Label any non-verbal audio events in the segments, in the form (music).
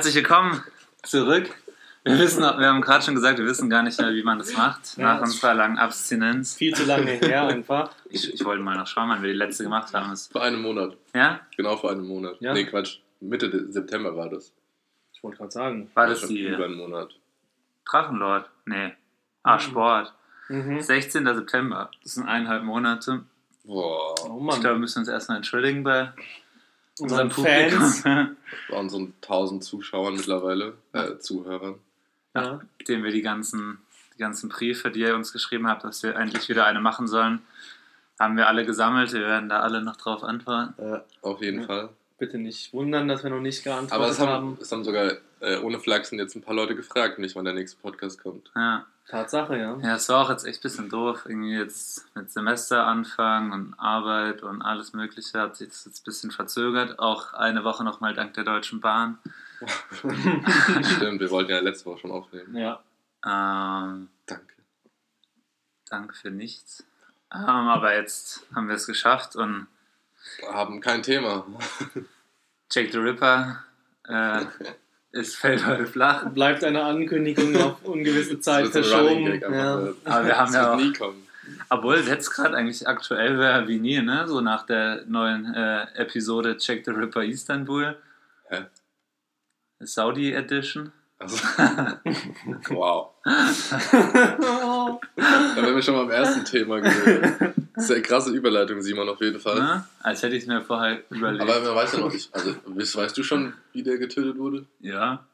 Herzlich willkommen zurück. Wir, wissen, wir haben gerade schon gesagt, wir wissen gar nicht mehr, wie man das macht, Ja, nach unserer langen Abstinenz. Viel zu lange her (laughs) einfach. Ich, ich wollte mal noch schauen, wann wir die letzte gemacht haben. Das- Vor einem Monat. Ja? Genau vor einem Monat. Ja. Nee, Quatsch. Mitte September war das. Ich wollte gerade sagen. War das schon die über einen Monat. Drachenlord? Nee. Ah, Mhm. Sport. Mhm. 16. September. Das sind eineinhalb Monate. Boah. Oh Ich Mann. glaube, wir müssen uns erstmal entschuldigen bei Unseren Fans. Waren so 1000 Zuschauern mittlerweile. Äh, Zuhörern. Ja. dem wir die ganzen, die ganzen Briefe, die ihr uns geschrieben habt, dass wir endlich wieder eine machen sollen, haben wir alle gesammelt. Wir werden da alle noch drauf antworten. Ja, auf jeden Ja. Fall. Bitte nicht wundern, dass wir noch nicht geantwortet Aber es haben. haben, es haben sogar äh, ohne Flachsen jetzt ein paar Leute gefragt, nicht wann der nächste Podcast kommt. Ja. Tatsache, ja. Ja, es war auch jetzt echt ein bisschen doof. Irgendwie jetzt mit Semesteranfang und Arbeit und alles Mögliche hat sich das jetzt ein bisschen verzögert. Auch eine Woche nochmal dank der Deutschen Bahn. (laughs) Stimmt, wir wollten ja letzte Woche schon aufnehmen. Ja. Ähm, Danke. danke für nichts. Ähm, aber jetzt haben wir es geschafft und Haben kein Thema. Jake the Ripper äh, (laughs) ist, fällt heute flach. Bleibt eine Ankündigung auf ungewisse Zeit verschoben. Ja. Aber wir haben das ja wird auch- nie kommen. Obwohl es jetzt gerade eigentlich aktuell wäre wie nie, ne? So nach der neuen äh, Episode Check the Ripper Istanbul. Hä? Saudi Edition. Also, (laughs) wow. (laughs) Da wären wir schon mal am ersten Thema gewesen. Das ist eine krasse Überleitung, Simon, auf jeden Fall. Ne? Als hätte ich es mir vorher überlegt. Aber man weiß ja noch nicht. Also, weißt, weißt du schon, wie der getötet wurde? ja.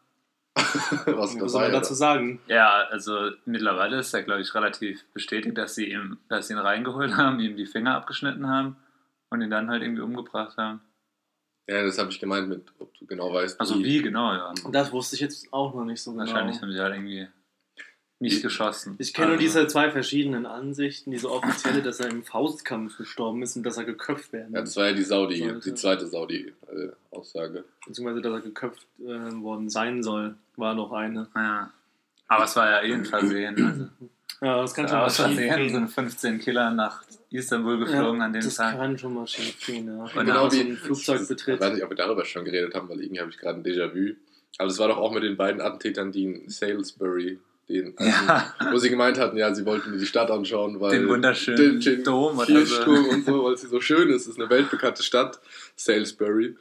(laughs) Was Was soll man dazu sagen? Ja, also mittlerweile ist ja, glaube ich, relativ bestätigt, dass sie, ihm, dass sie ihn reingeholt haben, ihm die Finger abgeschnitten haben und ihn dann halt irgendwie umgebracht haben. Ja, das habe ich gemeint mit, ob du genau weißt. Also wie genau, ja. Das wusste ich jetzt auch noch nicht so genau. Wahrscheinlich haben sie halt irgendwie nicht Ich- geschossen. Ich kenne nur Also- diese zwei verschiedenen Ansichten. Diese offizielle, dass er im Faustkampf gestorben ist und dass er geköpft werden Ja, das war ja die Saudi, Sollte. die zweite Saudi-Aussage. Beziehungsweise, dass er geköpft äh, worden sein soll, war noch eine. Ja. Aber es war ja eh ein Versehen. Also. (clears throat) Ja, das kann schon Ja, mal aus schief Versehen gehen. sind 15 Killer nach Istanbul geflogen an dem das Tag. kann schon mal schief gehen, ja. Und genau wie- ein Flugzeug Ich betritt. weiß nicht, ob wir darüber schon geredet haben, weil irgendwie habe ich gerade ein Déjà-vu. Aber das war doch auch mit den beiden Attentätern, die in Salisbury, den, Ja. wo sie gemeint hatten, ja, sie wollten die Stadt anschauen, weil Den wunderschönen den, den Dom oder so. und so, weil sie so schön ist. Es ist eine weltbekannte Stadt, Salisbury.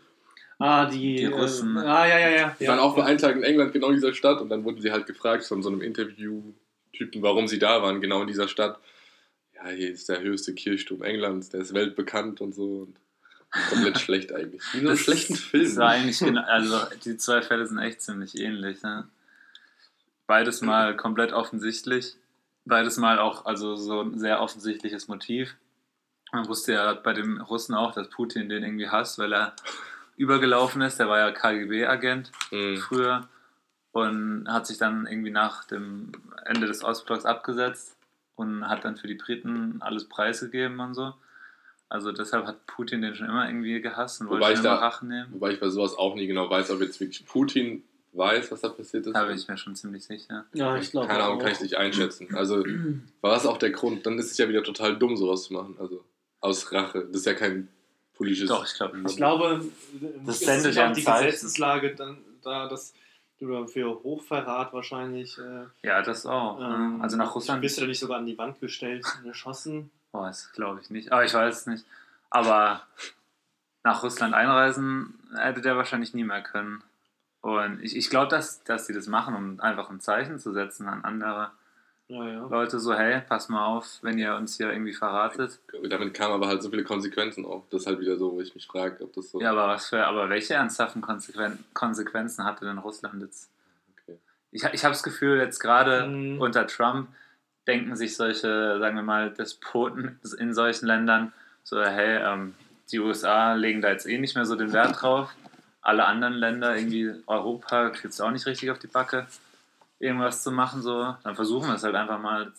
Ah, die, Die Russen. Äh, ah, ja, ja, ja. Die ja. waren auch für einen Tag in England, genau in dieser Stadt, und dann wurden sie halt gefragt von so einem Interview-Typen, warum sie da waren, genau in dieser Stadt. Ja, hier ist der höchste Kirchturm Englands, der ist weltbekannt und so. Und komplett (laughs) schlecht eigentlich. Wie in einem Das- schlechten Film. War eigentlich genau, also die zwei Fälle sind echt ziemlich ähnlich. Ne? Beides mal komplett offensichtlich. Beides mal auch also so ein sehr offensichtliches Motiv. Man wusste ja bei dem Russen auch, dass Putin den irgendwie hasst, weil er übergelaufen ist. Der war ja KGB-Agent Mhm. früher und hat sich dann irgendwie nach dem Ende des Ostblocks abgesetzt und hat dann für die Briten alles preisgegeben und so. Also deshalb hat Putin den schon immer irgendwie gehasst und Wobei wollte da- Rache nehmen. Wobei ich bei sowas auch nie genau weiß, ob jetzt wirklich Putin weiß, was da passiert ist. Da bin ich mir schon ziemlich sicher. ja, ich glaube Keine Ahnung, kann ich nicht einschätzen. Also war das auch der Grund? Dann ist es ja wieder total dumm, sowas zu machen. Also aus Rache. Das ist ja kein politisches. Doch, ich glaube Ich glaube, Das ist ja die. Gesetzeslage dann da, dass du da für Hochverrat wahrscheinlich. Äh, Ja, das auch. ähm, ne? also nach Russland. Bist du da nicht sogar an die Wand gestellt und erschossen? Boah, das glaube ich nicht. Aber ich weiß es nicht. Aber nach Russland einreisen hätte der wahrscheinlich nie mehr können. Und ich, ich glaube, dass, dass die das machen, um einfach ein Zeichen zu setzen an andere Ja, ja. Leute. So, hey, pass mal auf, wenn ihr uns hier irgendwie verratet. Damit kamen aber halt so viele Konsequenzen auf. Das ist halt wieder so, wo ich mich frage, ob das so. Ja, aber was für, aber welche ernsthaften Konsequen Konsequenzen hatte denn Russland jetzt? Okay. Ich, ich habe das Gefühl, jetzt gerade Mhm. unter Trump denken sich solche, sagen wir mal, Despoten in solchen Ländern so, hey, ähm, die USA legen da jetzt eh nicht mehr so den Wert drauf. Alle anderen Länder, irgendwie Europa, kriegt es auch nicht richtig auf die Backe, irgendwas zu machen. So. Dann versuchen wir es halt einfach mal.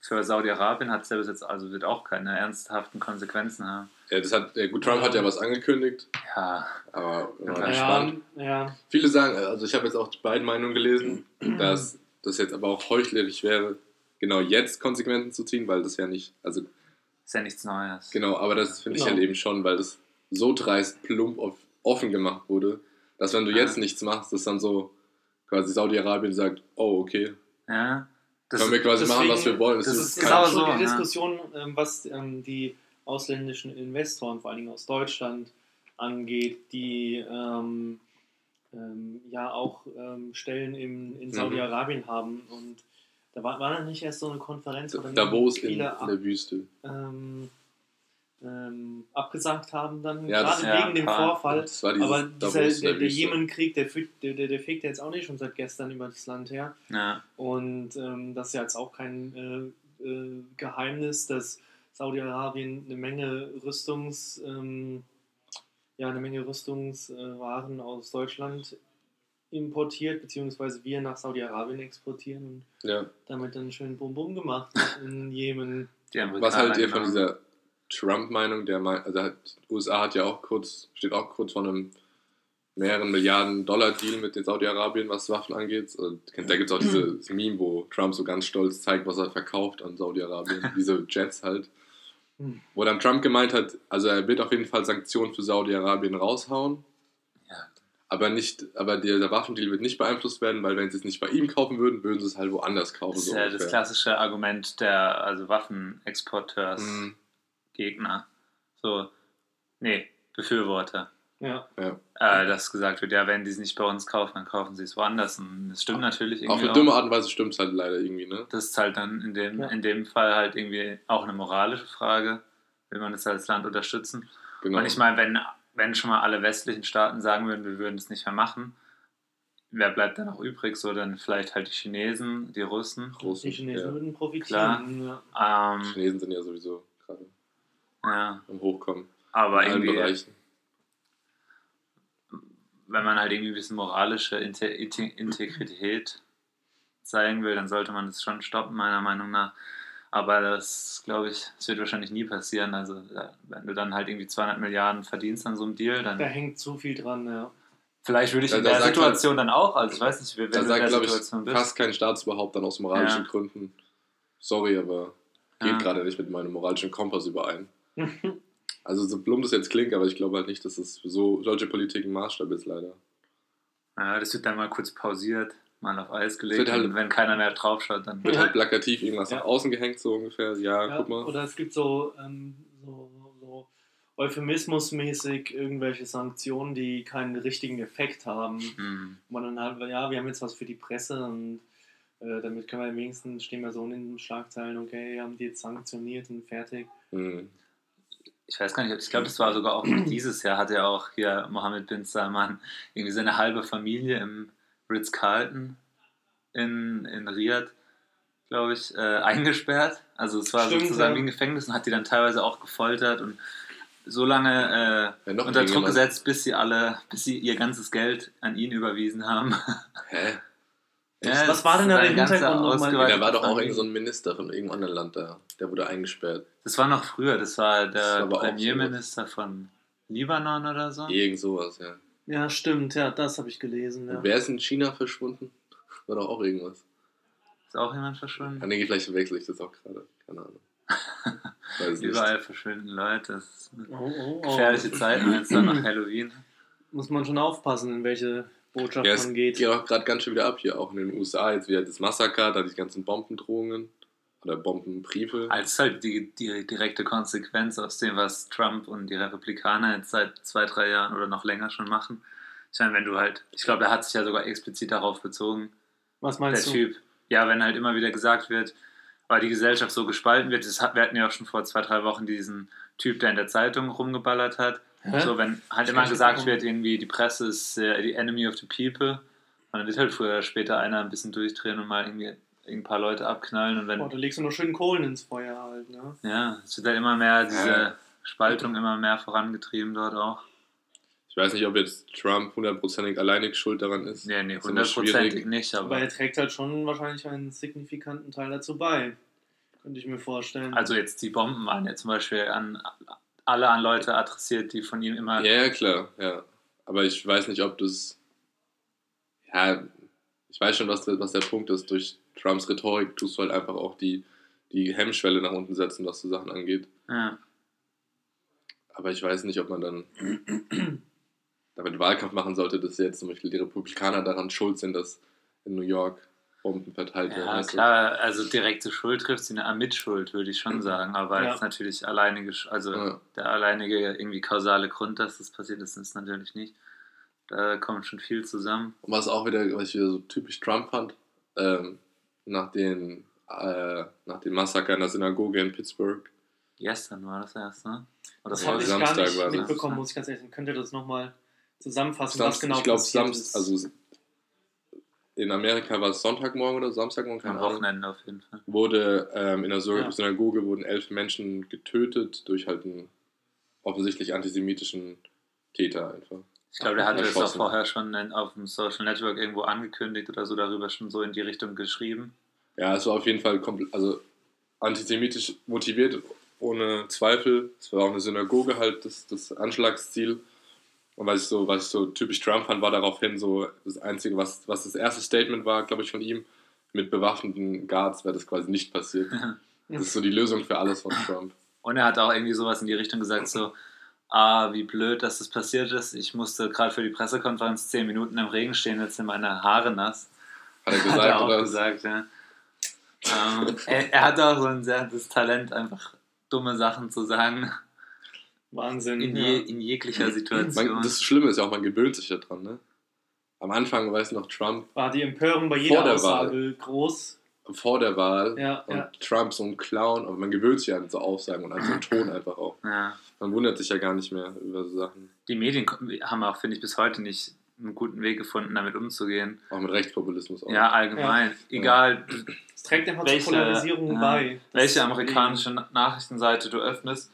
Für Saudi-Arabien hat es ja bis jetzt, also wird auch keine ernsthaften Konsequenzen haben. Ja, das hat, gut, Trump hat ja was angekündigt, Ja, aber Ja, gespannt. Ja, ja. Viele sagen, also ich habe jetzt auch die beiden Meinungen gelesen, dass das jetzt aber auch heuchlerisch wäre, genau jetzt Konsequenzen zu ziehen, weil das ja nicht, also ist ja nichts Neues. genau, aber das finde ich Genau. halt eben schon, weil das so dreist plump offen gemacht wurde, Dass wenn du Ja. jetzt nichts machst, dass dann so quasi Saudi-Arabien sagt, oh, okay, Ja. Das, können wir quasi machen, was wir wollen. das Es ist Das ist genau so, die ja. Diskussion, ähm, was ähm, die ausländischen Investoren, vor allen Dingen aus Deutschland, angeht, die ähm, ähm, ja auch ähm, Stellen im, in Mhm. Saudi-Arabien haben. Und da war, war dann nicht erst so eine Konferenz, Davos in, in der Wüste. Ähm, abgesagt haben, dann Ja, das- gerade ja, wegen dem klar. Vorfall. Das war dieses Aber dieser, der, der. Jemenkrieg, der, der, der, der fegt ja jetzt auch nicht schon seit gestern über das Land her. Ja. Und ähm, das ist ja jetzt auch kein äh, äh, Geheimnis, dass Saudi-Arabien eine Menge Rüstungs, ähm, ja, eine Menge Rüstungswaren aus Deutschland importiert, beziehungsweise wir nach Saudi-Arabien exportieren und Ja. damit dann schön Bum-Bum gemacht in Jemen. Was haltet ihr von dieser Trump-Meinung? Der meint, also hat, USA hat ja auch kurz, steht auch kurz vor einem mehreren Milliarden Dollar Deal mit den Saudi-Arabien, was Waffen angeht. Also, da gibt es auch (clears throat) dieses Meme, wo Trump so ganz stolz zeigt, was er verkauft an Saudi-Arabien. Diese Jets halt. Hm. Wo dann Trump gemeint hat, also er wird auf jeden Fall Sanktionen für Saudi-Arabien raushauen. Ja. Aber nicht, aber dieser Waffendeal wird nicht beeinflusst werden, weil wenn sie es nicht bei ihm kaufen würden, würden sie es halt woanders kaufen. Das ist so ja das ungefähr. klassische Argument der also Waffenexporteurs, Mhm. Gegner. So, nee, Befürworter. Ja, Ja. Äh, dass gesagt wird, ja, wenn die es nicht bei uns kaufen, dann kaufen sie es woanders. Und das stimmt natürlich Auf irgendwie eine auch. dumme Art und Weise stimmt es halt leider irgendwie, ne? Das ist halt dann in dem, Ja. in dem Fall halt irgendwie auch eine moralische Frage. Will man das als Land unterstützen? Genau. Und ich meine, wenn, wenn schon mal alle westlichen Staaten sagen würden, wir würden es nicht mehr machen, wer bleibt dann noch übrig? So dann vielleicht halt die Chinesen, die Russen. Russen, die Chinesen ja. würden profitieren. Ja. Ähm, Chinesen sind ja sowieso gerade ja, am Hochkommen. aber in allen irgendwie, Bereichen. wenn man halt irgendwie ein bisschen moralische Inte Inte Integrität zeigen will, dann sollte man das schon stoppen, meiner Meinung nach. Aber das, glaube ich, das wird wahrscheinlich nie passieren. Also, wenn du dann halt irgendwie 200 Milliarden verdienst an so einem Deal, dann Da hängt zu viel dran, ja. vielleicht würde ich Da- in der sagt Situation dann auch, also ich weiß nicht, wenn Da du in sagt, der glaube ich, Situation bist. fast kein Staatsüberhaupt dann aus moralischen Ja. Gründen. Sorry, aber geht Ja. gerade nicht mit meinem moralischen Kompass überein. Also so plump das jetzt klingt, aber ich glaube halt nicht, dass es für so solche Politik ein Maßstab ist, leider. Ja, das wird dann mal kurz pausiert, mal auf Eis gelegt. halt- und wenn keiner mehr draufschaut, dann. Wird Ja. halt plakativ irgendwas Ja. nach außen gehängt, so ungefähr. Ja, Ja, guck mal. Oder es gibt so, ähm, so, so euphemismusmäßig irgendwelche Sanktionen, die keinen richtigen Effekt haben. Hm. Wo man dann halt, ja, wir haben jetzt was für die Presse und äh, damit können wir wenigstens, stehen wir so in den Schlagzeilen, okay, haben die jetzt sanktioniert und fertig. Hm. Ich weiß gar nicht, ich glaube, das war sogar auch (clears throat) dieses Jahr, hat ja auch hier Mohammed bin Salman irgendwie seine halbe Familie im Ritz-Carlton in, in Riyadh, glaube ich, äh, eingesperrt. Also es war Stimmt, sozusagen ja. wie ein Gefängnis und hat die dann teilweise auch gefoltert und so lange Ja, äh, noch unter Druck gesetzt, bis sie alle, bis sie ihr ganzes Geld an ihn überwiesen haben. Hä? Ja, Was war denn da der Hintergrund nochmal? Da war doch auch irgend so ein Minister von irgendeinem anderen Land da. Der wurde eingesperrt. Das war noch früher, das war Das der war aber auch Premierminister von Libanon oder so. Irgend sowas, ja. Ja, stimmt, ja, das habe ich gelesen. Ja. Und wer ist in China verschwunden? War doch auch irgendwas. Ist auch jemand verschwunden? Ah, nee, vielleicht verwechsel ich das auch gerade. Keine Ahnung. (laughs) Nicht. Überall verschwinden Leute. Das ist eine Oh, oh, oh. gefährliche Zeit jetzt dann nach Halloween. (clears throat) Muss man schon aufpassen, in welche Botschaft Ja, es man geht. auch gerade ganz schön wieder ab hier, auch in den USA. Jetzt wieder das Massaker, da die ganzen Bombendrohungen oder Bombenbriefe. Als halt die, die direkte Konsequenz aus dem, was Trump und die Republikaner jetzt seit zwei, drei Jahren oder noch länger schon machen. Ich meine, wenn du halt, ich glaube, er hat sich ja sogar explizit darauf bezogen, Was der meinst du? Typ. Ja, wenn halt immer wieder gesagt wird, weil die Gesellschaft so gespalten wird, das hat, wir hatten ja auch schon vor zwei, drei Wochen diesen Typ, der in der Zeitung rumgeballert hat. Hä? So, wenn halt Ich immer gesagt wird, irgendwie die Presse ist äh, die enemy of the people, und dann wird halt früher oder später einer ein bisschen durchdrehen und mal irgendwie ein paar Leute abknallen und wenn, Boah, da legst du nur schön Kohlen ins Feuer halt, ne? ja, es wird halt immer mehr, diese Ja. Spaltung immer mehr vorangetrieben dort auch. Ich weiß nicht, ob jetzt Trump hundertprozentig alleinig schuld daran ist. Nee, nee, hundertprozentig nicht, Aber aber er trägt halt schon wahrscheinlich einen signifikanten Teil dazu bei. Könnte ich mir vorstellen. also jetzt die Bomben waren ja zum Beispiel an alle an Leute adressiert, die von ihm immer Ja, klar, ja. Aber ich weiß nicht, ob das. Ja, ich weiß schon, was der, was der Punkt ist. Durch Trumps Rhetorik tust du halt einfach auch die, die Hemmschwelle nach unten setzen, was so Sachen angeht. ja, Aber ich weiß nicht, ob man dann. damit Wahlkampf machen sollte, dass jetzt zum Beispiel die Republikaner daran schuld sind, dass in New York Bomben verteilt werden. Ja, du? klar, also direkte Schuld trifft sie eine Mitschuld, würde ich schon sagen. Aber Ja. jetzt natürlich alleinige, also Ja. der alleinige irgendwie kausale Grund, dass das passiert ist, ist natürlich nicht. Da kommt schon viel zusammen. Und was auch wieder, was ich wieder so typisch Trump fand, ähm, nach, den, äh, nach dem Massaker in der Synagoge in Pittsburgh. Gestern war das erst, ne? Oder Das Ja, habe ich vorgestern? gar Samstag nicht war das. mitbekommen, muss ich ganz ehrlich sagen. Könnt ihr das nochmal zusammenfassen, was Samst, genau ich glaube, passiert Samst, ist? also in Amerika war es Sonntagmorgen oder Samstagmorgen, keine Am Ahnung. Wochenende auf jeden Fall. wurde ähm, in der Ja. Synagoge wurden elf Menschen getötet durch halt einen offensichtlich antisemitischen Täter einfach. Ich glaube, der hatte das auch vorher schon in, auf dem Social Network irgendwo angekündigt oder so darüber schon so in die Richtung geschrieben. Ja, es war auf jeden Fall komplett, also antisemitisch motiviert, ohne Zweifel. Es war auch eine Synagoge halt das, das Anschlagsziel. Und was ich so, was ich so typisch Trump fand, war daraufhin so das Einzige, was, was das erste Statement war, glaube ich, von ihm, mit bewaffneten Guards wäre das quasi nicht passiert. (laughs) Das ist so die Lösung für alles von Trump. Und er hat auch irgendwie sowas in die Richtung gesagt, so, ah, wie blöd, dass das passiert ist. Ich musste gerade für die Pressekonferenz zehn Minuten im Regen stehen, jetzt sind meine Haare nass. Hat er (laughs) Hat gesagt, er auch oder? gesagt, ja. ähm, er, er hat auch so ein sehr das Talent, einfach dumme Sachen zu sagen, Wahnsinn. in, ja. je, in jeglicher Situation. Man, das Schlimme ist ja auch, man gewöhnt sich ja dran, ne? Am Anfang, weiß noch, Trump War die Empörung bei jeder der Aussage groß. vor der Wahl Ja, und ja. Trump so ein Clown, aber man gewöhnt sich an so Aussagen und an so einen Ton einfach auch. ja. Man wundert sich ja gar nicht mehr über so Sachen. Die Medien haben auch, finde ich, bis heute nicht einen guten Weg gefunden, damit umzugehen. Auch mit Rechtspopulismus auch. Ja, allgemein. Egal, Es trägt einfach Welche, zur Polarisierung ja, bei. Das welche amerikanische Na- Nachrichtenseite du öffnest,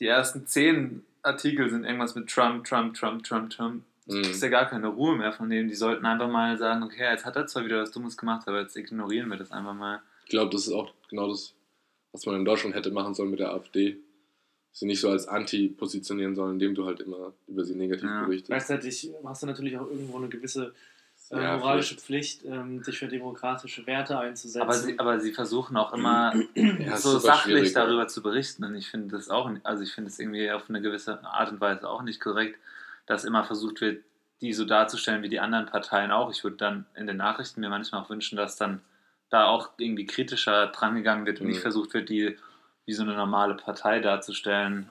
die ersten zehn Artikel sind irgendwas mit Trump, Trump, Trump, Trump, Trump. Du Mhm. kriegst ja gar keine Ruhe mehr von denen. Die sollten einfach mal sagen, okay, jetzt hat er zwar wieder was Dummes gemacht, aber jetzt ignorieren wir das einfach mal. Ich glaube, das ist auch genau das, was man in Deutschland hätte machen sollen mit der AfD. Sie nicht so als Anti positionieren sollen, indem du halt immer über sie negativ Ja. berichtest. Gleichzeitig hast du natürlich auch irgendwo eine gewisse äh, Ja, moralische Pflicht, ähm, dich für demokratische Werte einzusetzen. Aber sie, aber sie versuchen auch immer (clears throat) Ja, so sachlich darüber zu berichten. Und ich finde das auch, also ich finde es irgendwie auf eine gewisse Art und Weise auch nicht korrekt, dass immer versucht wird, die so darzustellen wie die anderen Parteien auch. Ich würde dann in den Nachrichten mir manchmal auch wünschen, dass dann da auch irgendwie kritischer drangegangen wird und Mhm. nicht versucht wird, die wie so eine normale Partei darzustellen.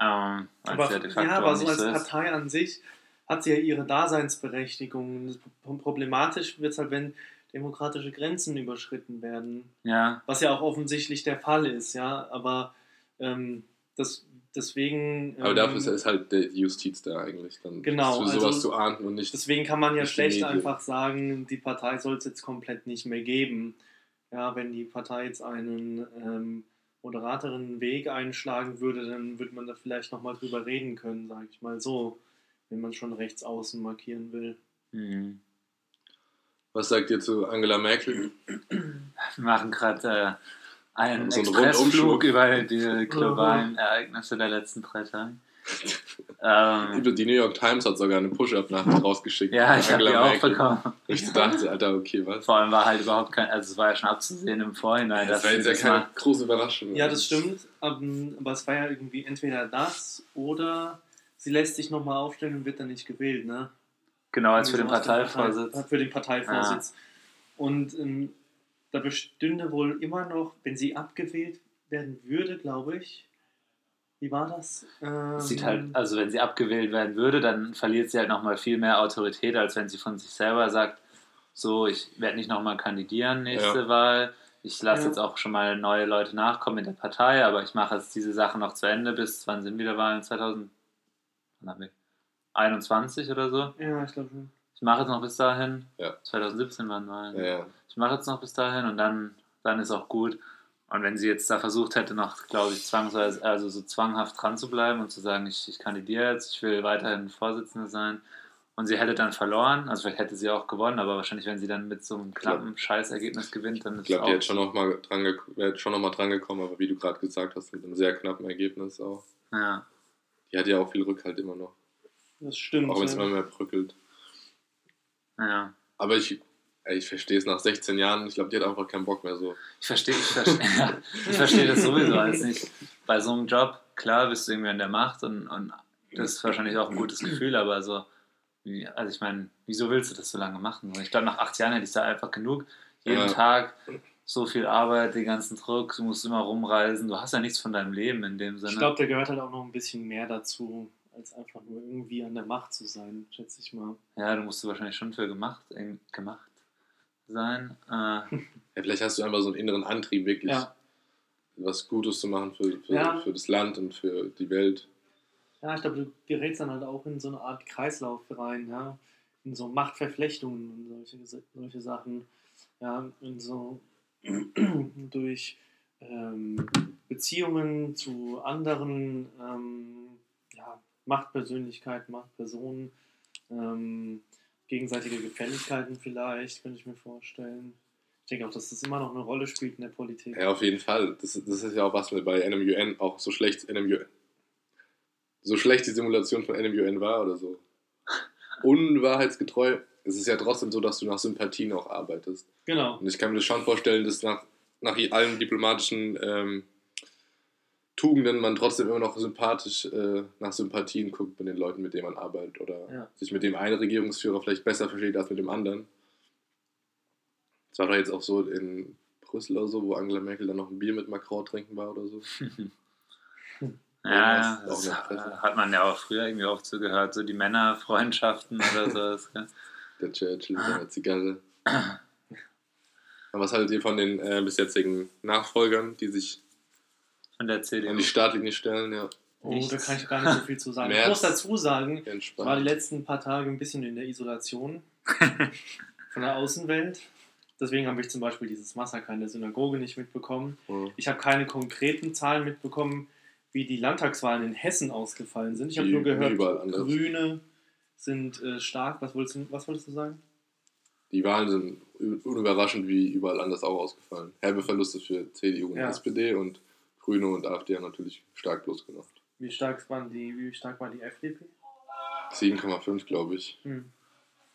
Ähm, aber, ja de facto ja, aber so als. Partei an sich hat sie ja ihre Daseinsberechtigung. Das Pro- Problematisch wird es halt, wenn demokratische Grenzen überschritten werden. Ja, Was ja auch offensichtlich der Fall ist, ja. Aber ähm, das, deswegen. Aber ähm, dafür ist, ist halt die Justiz da eigentlich dann. Genau, Für sowas also- zu ahnden und nicht. Deswegen kann man ja schlecht einfach sagen, die Partei soll es jetzt komplett nicht mehr geben. Ja, wenn die Partei jetzt einen ähm, moderateren Weg einschlagen würde, dann würde man da vielleicht nochmal drüber reden können, sage ich mal so, wenn man schon rechts außen markieren will. mhm. Was sagt ihr zu Angela Merkel? Wir machen gerade äh, einen So Expressflug über die globalen Ereignisse der letzten drei Tage. Ähm, (laughs) Die New York Times hat sogar eine Push-Up-Nachricht (laughs) rausgeschickt. ja, ich habe die auch Merkel. bekommen. Ich dachte, Alter, okay, was? Vor allem war halt überhaupt kein, also es war ja schon abzusehen im Vorhinein, Das dass war jetzt ja das keine mal, große Überraschung. Ja, das stimmt, aber, aber es war ja irgendwie entweder das oder sie lässt sich nochmal aufstellen und wird dann nicht gewählt, ne? genau als für den Parteivorsitz. Partei- Für den Parteivorsitz. Und ähm, da bestünde wohl immer noch, wenn sie abgewählt werden würde, glaube ich. Wie war das? Ähm, Sieht halt, also wenn sie abgewählt werden würde, dann verliert sie halt nochmal viel mehr Autorität, als wenn sie von sich selber sagt, so, ich werde nicht nochmal kandidieren nächste Ja. Wahl. Ich lasse Ja. jetzt auch schon mal neue Leute nachkommen in der Partei, aber ich mache jetzt diese Sache noch zu Ende bis, wann sind wieder Wahlen? 2021 oder so? ja, ich glaube schon. Ich mache jetzt noch bis dahin. Ja. 2017 waren Wahlen. Ja, ja. Ich mache jetzt noch bis dahin und dann, dann ist auch gut. Und wenn sie jetzt da versucht hätte, noch, glaube ich, zwangsweise, also so zwanghaft dran zu bleiben und zu sagen, ich, ich kandidiere jetzt, ich will weiterhin Vorsitzende sein, und sie hätte dann verloren, also vielleicht hätte sie auch gewonnen, aber wahrscheinlich, wenn sie dann mit so einem knappen Scheißergebnis gewinnt, dann ist Ich glaube, es die auch. hätte schon noch mal dran, gek- wäre schon noch mal dran gekommen, aber wie du gerade gesagt hast, mit einem sehr knappen Ergebnis auch. ja. Die hat ja auch viel Rückhalt immer noch, Das stimmt. auch wenn es ja. immer mehr bröckelt. ja. Aber ich, ey, ich verstehe es nach 16 Jahren, ich glaube, die hat einfach keinen Bock mehr so. Ich verstehe ich versteh, (laughs) ja, ich versteh das sowieso alles nicht. Bei so einem Job, klar bist du irgendwie an der Macht und, und das ist wahrscheinlich auch ein gutes Gefühl, aber so Wie, also ich meine, wieso willst du das so lange machen? Ich glaube, nach acht Jahren hätte ich da einfach genug. Jeden Ja. Tag so viel Arbeit, den ganzen Druck, du musst immer rumreisen, du hast ja nichts von deinem Leben in dem Sinne. Ich glaube, da gehört halt auch noch ein bisschen mehr dazu, als einfach nur irgendwie an der Macht zu sein, schätze ich mal. ja, du musst du wahrscheinlich schon für gemacht, äh, gemacht sein. Äh, Ja, vielleicht hast du einfach so einen inneren Antrieb, wirklich Ja, was Gutes zu machen für, für, Ja. für das Land und für die Welt. ja ich glaube, du gerätst dann halt auch in so eine Art Kreislauf rein, ja. In so Machtverflechtungen und solche, solche Sachen. Ja, in so (clears throat) durch ähm, Beziehungen zu anderen ähm, ja, Machtpersönlichkeiten, Machtpersonen, ähm, gegenseitige Gefälligkeiten vielleicht, könnte ich mir vorstellen. Ich denke auch, dass das immer noch eine Rolle spielt in der Politik. Ja, auf jeden Fall. Das, das ist ja auch was mir bei NMUN auch so schlecht NMUN. So schlecht die Simulation von NMUN war oder so. (laughs) Unwahrheitsgetreu. Es ist ja trotzdem so, dass du nach Sympathien auch arbeitest. Genau. Und ich kann mir das schon vorstellen, dass nach, nach allen diplomatischen ähm, Tugenden man trotzdem immer noch sympathisch äh, nach Sympathien guckt mit den Leuten, mit denen man arbeitet. Oder Ja. sich mit dem einen Regierungsführer vielleicht besser versteht als mit dem anderen. Das war doch jetzt auch so in Brüssel oder so, wo Angela Merkel dann noch ein Bier mit Macron trinken war oder so. (laughs) ja, das Fresse. hat man ja auch früher irgendwie auch zugehört, so die Männerfreundschaften oder (laughs) sowas. Der Churchill mit seiner Zigarre. Aber was haltet ihr von den äh, bis jetzigen Nachfolgern, die sich Von der CDU. an die Startlinie stellen? Ja, Oh, da kann ich gar nicht so viel zu (laughs) sagen. Ich muss dazu sagen, ich war die letzten paar Tage ein bisschen in der Isolation (laughs) von der Außenwelt. Deswegen habe ich zum Beispiel dieses Massaker in der Synagoge nicht mitbekommen. Ja. Ich habe keine konkreten Zahlen mitbekommen, wie die Landtagswahlen in Hessen ausgefallen sind. Ich habe nur gehört. Grüne sind äh, stark. Was wolltest, du, was wolltest du sagen? Die Wahlen sind unüberraschend wie überall anders auch ausgefallen. Herbe Verluste für CDU und Ja. SPD und Grüne und AfD haben natürlich stark bloß gemacht. Wie stark, waren die, wie stark war die FDP? 7,5 glaube ich. Hm.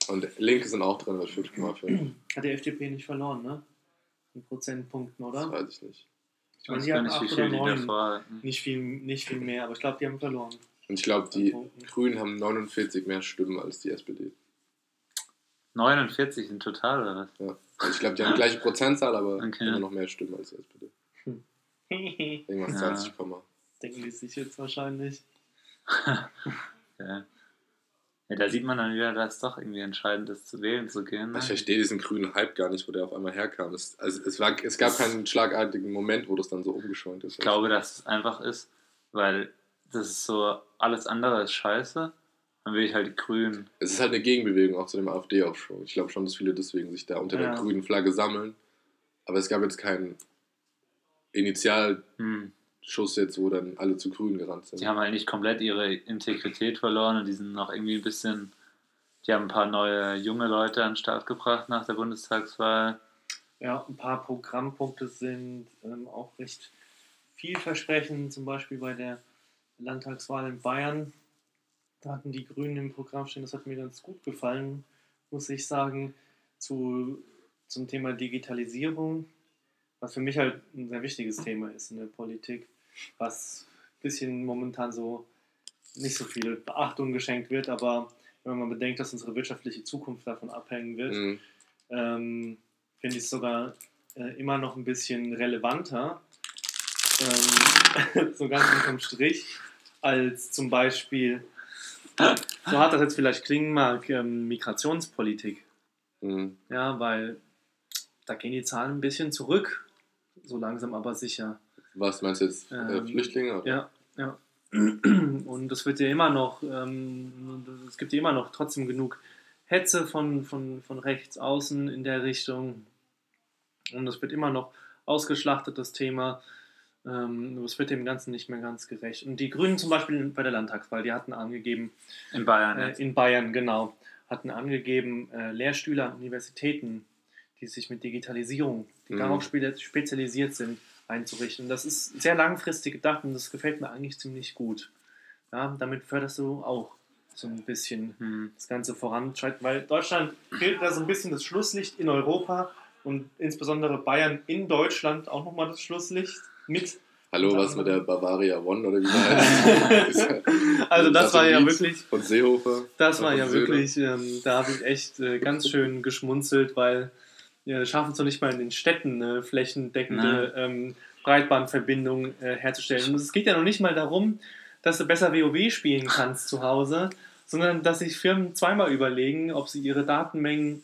Und Linke sind auch drin mit 5,5. Hat die FDP nicht verloren, ne? In Prozentpunkten, Das oder? weiß ich nicht. ich weiß die acht viel oder die neun. davor hatten. Nicht viel, nicht viel mehr, aber ich glaube, die haben verloren. Und ich glaube, die. Grünen haben 49 mehr Stimmen als die SPD. 49 in total oder was? Ja. Also ich glaube, die haben die gleiche Prozentzahl, aber Okay. immer noch mehr Stimmen als die SPD. Irgendwas Ja. 20, Komma. Denken die sich jetzt wahrscheinlich. (laughs) Ja. ja, da sieht man dann wieder, dass es doch irgendwie entscheidend ist, zu wählen zu gehen. Ne? Ich verstehe diesen grünen Hype gar nicht, wo der auf einmal herkam. Es, also es, war, es gab keinen schlagartigen Moment, wo das dann so umgeschäumt ist. Ich glaube, dass es einfach ist, weil das ist so, alles andere ist scheiße. Dann will ich halt die Grünen. Es ist halt eine Gegenbewegung auch zu dem AfD-Aufschwung. Ich glaube schon, dass viele deswegen sich da unter Ja. der grünen Flagge sammeln. Aber es gab jetzt keinen Initialschuss Hm, jetzt, wo dann alle zu grün gerannt sind. die haben halt nicht komplett ihre Integrität verloren und die sind noch irgendwie ein bisschen. Die haben ein paar neue junge Leute an den Start gebracht nach der Bundestagswahl. Ja, ein paar Programmpunkte sind ähm, auch recht vielversprechend, zum Beispiel bei der Landtagswahl in Bayern. Da hatten die Grünen im Programm stehen, das hat mir ganz gut gefallen, muss ich sagen, zu, zum Thema Digitalisierung, was für mich halt ein sehr wichtiges Thema ist in der Politik, was ein bisschen momentan so nicht so viel Beachtung geschenkt wird, aber wenn man bedenkt, dass unsere wirtschaftliche Zukunft davon abhängen wird, Mhm. ähm, finde ich es sogar äh, immer noch ein bisschen relevanter, ähm, (laughs) so ganz unterm Strich, als zum Beispiel, so hart das jetzt vielleicht klingen mag, ähm, Migrationspolitik. Mhm. Ja, weil da gehen die Zahlen ein bisschen zurück, so langsam aber sicher. Was meinst du jetzt? äh, Ähm, Flüchtlinge? Oder? Ja, ja. (clears throat) Und es wird ja immer noch, ähm, es gibt ja immer noch trotzdem genug Hetze von, von, von rechts außen in der Richtung. Und es wird immer noch ausgeschlachtet, das Thema. Ähm, es wird dem Ganzen nicht mehr ganz gerecht. Und die Grünen zum Beispiel bei der Landtagswahl, die hatten angegeben, In Bayern äh, in Bayern, genau, hatten angegeben, äh, Lehrstühle an Universitäten, die sich mit Digitalisierung, die Mhm. darauf spe spezialisiert sind, einzurichten. Das ist sehr langfristig gedacht und das gefällt mir eigentlich ziemlich gut. Ja, damit förderst du auch so ein bisschen Hm. das Ganze voranschreitet, weil Deutschland gilt da so ein bisschen das Schlusslicht in Europa und insbesondere Bayern in Deutschland auch nochmal das Schlusslicht mit Hallo, was mit der. Bavaria One oder wie (laughs) heißt? Also das war ja wirklich, Von Seehofer. das war ja Söder. wirklich, ähm, da habe ich echt äh, ganz (laughs) schön geschmunzelt, weil wir schaffen es noch nicht mal in den Städten eine flächendeckende ähm, Breitbandverbindung äh, herzustellen. Und es geht ja noch nicht mal darum, dass du besser WoW spielen kannst zu Hause, sondern dass sich Firmen zweimal überlegen, ob sie ihre Datenmengen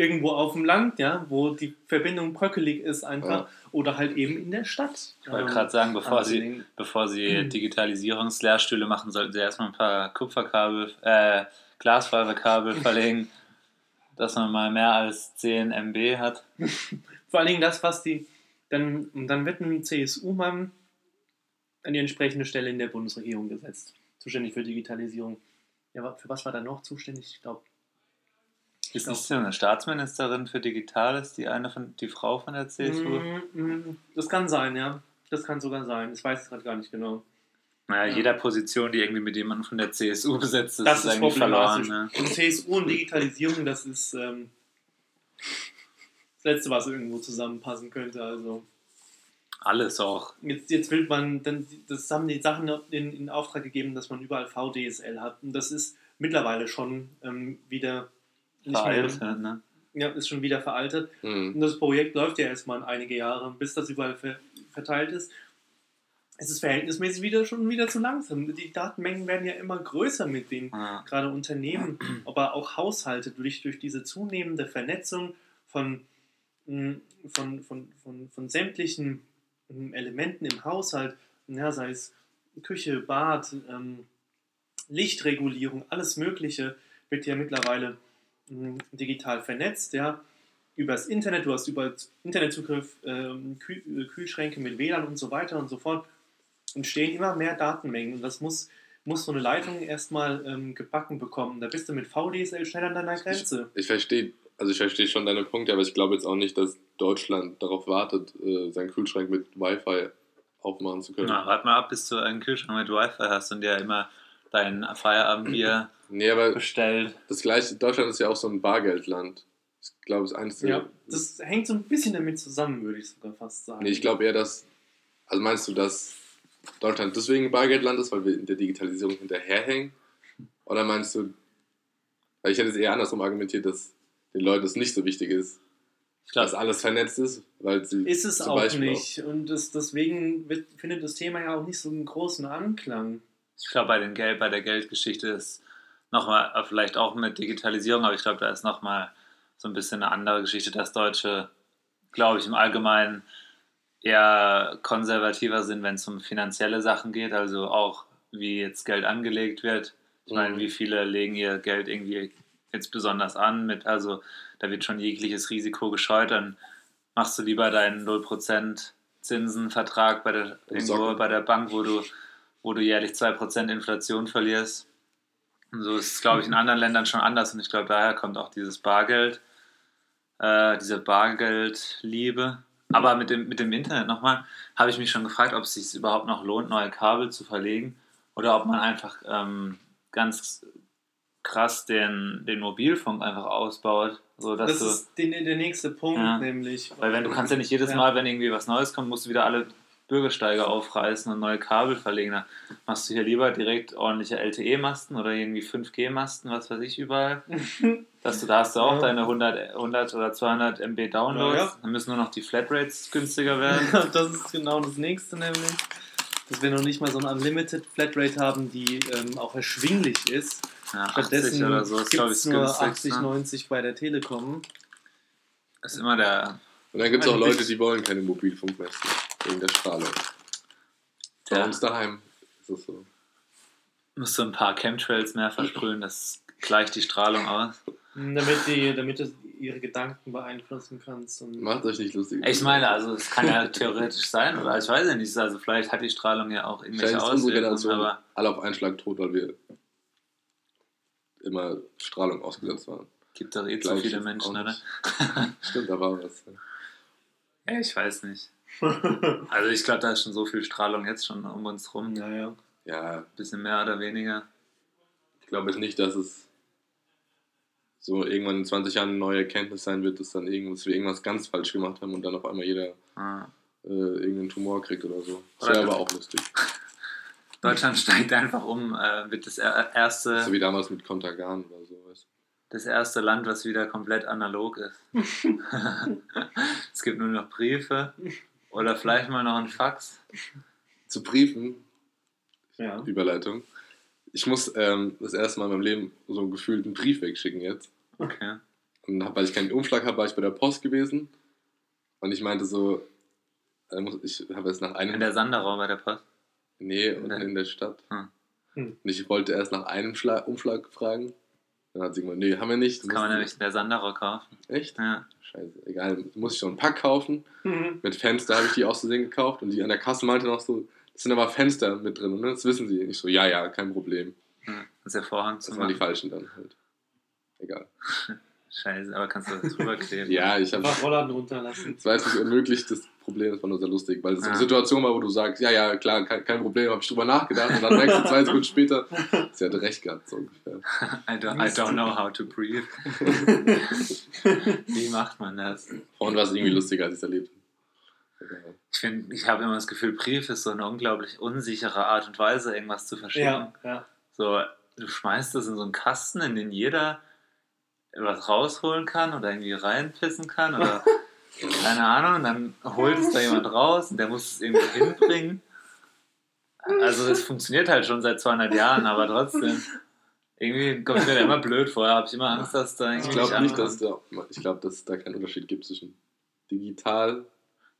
irgendwo auf dem Land, ja, wo die Verbindung bröckelig ist einfach, Ja. oder halt eben in der Stadt. Ich wollte ähm, gerade sagen, bevor sie, bevor sie Mhm. Digitalisierungslehrstühle machen, sollten sie erstmal ein paar Kupferkabel, äh, Glasfaserkabel (laughs) verlegen, dass man mal mehr als 10 MB hat. Vor allen Dingen das, was die, dann, und dann wird ein CSU-Mann an die entsprechende Stelle in der Bundesregierung gesetzt, zuständig für Digitalisierung. Ja, für was war da noch zuständig? Ich glaube, Ist nicht so eine Staatsministerin für Digitales, die eine von die Frau von der CSU? Mm, das kann sein, ja. Das kann sogar sein. Ich weiß es gerade gar nicht genau. Naja, Ja. jeder Position, die irgendwie mit jemandem von der CSU besetzt ist, Das ist, ist eigentlich verloren. Ne? Und CSU und Digitalisierung, das ist ähm, das Letzte, was irgendwo zusammenpassen könnte. Also Alles auch. Jetzt, jetzt will man, dann, das haben die Sachen in, in Auftrag gegeben, dass man überall VDSL hat. Und das ist mittlerweile schon ähm, wieder Veraltet, mehr, ne? ja, ist schon wieder veraltet. Hm. Und das Projekt läuft ja erstmal einige Jahre, bis das überall ver verteilt ist. Es ist verhältnismäßig wieder schon wieder zu langsam. Die Datenmengen werden ja immer größer mit den Ja. gerade Unternehmen, aber auch Haushalte durch, durch diese zunehmende Vernetzung von, mh, von, von, von, von sämtlichen mh, Elementen im Haushalt, ja, sei es Küche, Bad, ähm, Lichtregulierung, alles Mögliche wird ja mittlerweile digital vernetzt, ja. Übers Internet, du hast über Internetzugriff, ähm, Kühl äh, Kühlschränke mit WLAN und so weiter und so fort, entstehen immer mehr Datenmengen und das muss muss so eine Leitung erstmal ähm, gebacken bekommen. Da bist du mit VDSL schnell an deiner Grenze. Ich verstehe, also ich verstehe schon deine Punkte, aber ich glaube jetzt auch nicht, dass Deutschland darauf wartet, äh, seinen Kühlschrank mit Wi-Fi aufmachen zu können. Na, warte mal ab, bis du einen Kühlschrank mit Wi-Fi hast und dir immer dein Feierabendbier (clears throat) Nee, aber bestellt. das gleiche, Deutschland ist ja auch so ein Bargeldland. Ich glaube, es ist eines. Ja, das hängt so ein bisschen damit zusammen, würde ich sogar fast sagen. Nee, ich glaube eher, dass. Also meinst du, dass Deutschland deswegen ein Bargeldland ist, weil wir in der Digitalisierung hinterherhängen? Oder meinst du. Weil ich hätte es eher andersrum argumentiert, dass den Leuten es nicht so wichtig ist, Ich dass alles vernetzt ist, weil sie. ist es zum auch Beispiel nicht. Und das, deswegen findet das Thema ja auch nicht so einen großen Anklang. ich glaube bei, den Geld, bei der Geldgeschichte ist nochmal, äh, vielleicht auch mit Digitalisierung, aber ich glaube, da ist nochmal so ein bisschen eine andere Geschichte, dass Deutsche, glaube ich, im Allgemeinen eher konservativer sind, wenn es um finanzielle Sachen geht, also auch wie jetzt Geld angelegt wird. Ich meine, Mhm. wie viele legen ihr Geld irgendwie jetzt besonders an mit, also da wird schon jegliches Risiko gescheut, dann machst du lieber deinen 0% Zinsenvertrag bei der, irgendwo bei der Bank, wo du, wo du jährlich 2% Inflation verlierst. Und so ist es, glaube ich, in anderen Ländern schon anders und ich glaube, daher kommt auch dieses Bargeld, äh, diese Bargeldliebe. Aber mit dem, mit dem Internet nochmal, habe ich mich schon gefragt, ob es sich überhaupt noch lohnt, neue Kabel zu verlegen oder ob man einfach ähm, ganz krass den, den Mobilfunk einfach ausbaut, so dass Das du, ist den, der nächste Punkt, Ja. nämlich. weil wenn du kannst ja nicht jedes Ja. Mal, wenn irgendwie was Neues kommt, musst du wieder alle Bürgersteige aufreißen und neue Kabel verlegen. Da machst du hier lieber direkt ordentliche LTE-Masten oder irgendwie 5G-Masten, was weiß ich, überall. (laughs) Dass du, da hast du auch Ja. deine 100, 100 oder 200 MB Downloads. Ja, ja. Dann müssen nur noch die Flatrates günstiger werden. (laughs) das ist genau das nächste, nämlich. Dass wir noch nicht mal so eine Unlimited Flatrate haben, die ähm, auch erschwinglich ist. Ja, 80 Stattdessen oder so ist, glaube gibt ich, es nur günstig. 80, Ne? 90 bei der Telekom. Ist immer der, Und dann gibt es auch Ein Leute, die wollen keine Mobilfunkmesse wegen der Strahlung. Bei der uns daheim ist es so. musst du ein paar Chemtrails mehr versprühen, das gleicht die Strahlung aus. Damit, die, damit du ihre Gedanken beeinflussen kannst. Und Macht euch nicht lustig. Ich meine, also es kann ja theoretisch sein, oder ich weiß ja nicht, also vielleicht hat die Strahlung ja auch irgendwelche Auswirkungen, aber alle auf einen Schlag tot, weil wir immer Strahlung ausgesetzt waren. gibt doch eh zu viele Menschen, oder? Stimmt, da war was. Ja, ich weiß nicht. (laughs) Also ich glaube, da ist schon so viel Strahlung jetzt schon um uns rum. naja. Ja, bisschen mehr oder weniger. ich glaube jetzt nicht, dass es so irgendwann in 20 Jahren eine neue Erkenntnis sein wird, dass dann irgendwas, wir irgendwas ganz falsch gemacht haben und dann auf einmal jeder Ah. äh, irgendeinen Tumor kriegt oder so. Das wäre aber auch lustig. (laughs) Deutschland steigt einfach um, äh, wird das er- erste, So wie damals mit Kontergan oder so. Weißt. du. das erste Land, was wieder komplett analog ist. (laughs) es gibt nur noch Briefe oder vielleicht mal noch ein Fax. Zu Briefen, Ja. Überleitung. Ich muss ähm, das erste Mal in meinem Leben so einen gefühlten Brief wegschicken jetzt. Okay. Und hab, weil ich keinen Umschlag habe, war ich bei der Post gewesen. Und ich meinte so, äh, ich habe jetzt nach einem. In der Sanderau bei der Post. nee, unten der- in der Stadt. Hm. Hm. Und ich wollte erst nach einem Schla Umschlag fragen. Dann hat sie gesagt, nee, haben wir nicht. Das kann man nämlich in der Sanderau kaufen. Echt? Ja. Scheiße, egal. Muss ich so einen Pack kaufen. Mhm. Mit Fenster habe ich die aus Versehen gekauft. Und die an der Kasse meinte noch so, das sind aber Fenster mit drin, ne? Das wissen sie. Ich so, ja, ja, kein Problem. Ja, Das ist der Vorhang zu Das waren die falschen dann halt. Egal. (laughs) Scheiße, aber kannst du das drüber kleben? Ja, ich habe Einfach Rollladen runterlassen. Das war jetzt nicht unmöglich, das Problem, das war nur sehr lustig, weil es Ja. eine Situation war, wo du sagst, ja, ja, klar, kein, kein Problem, habe ich drüber nachgedacht und dann merkst du zwei Sekunden später, (laughs) sie hatte recht gehabt, so ungefähr. I don't, I don't know how to breathe. (laughs) Wie macht man das? Vorhin war es irgendwie lustiger, als ich es erlebt habe. Ich finde, ich habe immer das Gefühl, Brief ist so eine unglaublich unsichere Art und Weise, irgendwas zu verschicken. ja, ja. So, du schmeißt das in so einen Kasten, in den jeder was rausholen kann oder irgendwie reinpissen kann oder (laughs) keine Ahnung, und dann holt es da jemand raus und der muss es irgendwie hinbringen. Also es funktioniert halt schon seit 200 Jahren, aber trotzdem, irgendwie kommt mir da immer blöd vor. habe ich immer Angst, dass da irgendwie Ich glaube nicht, dass da, ich glaube, dass es da keinen Unterschied gibt zwischen digital.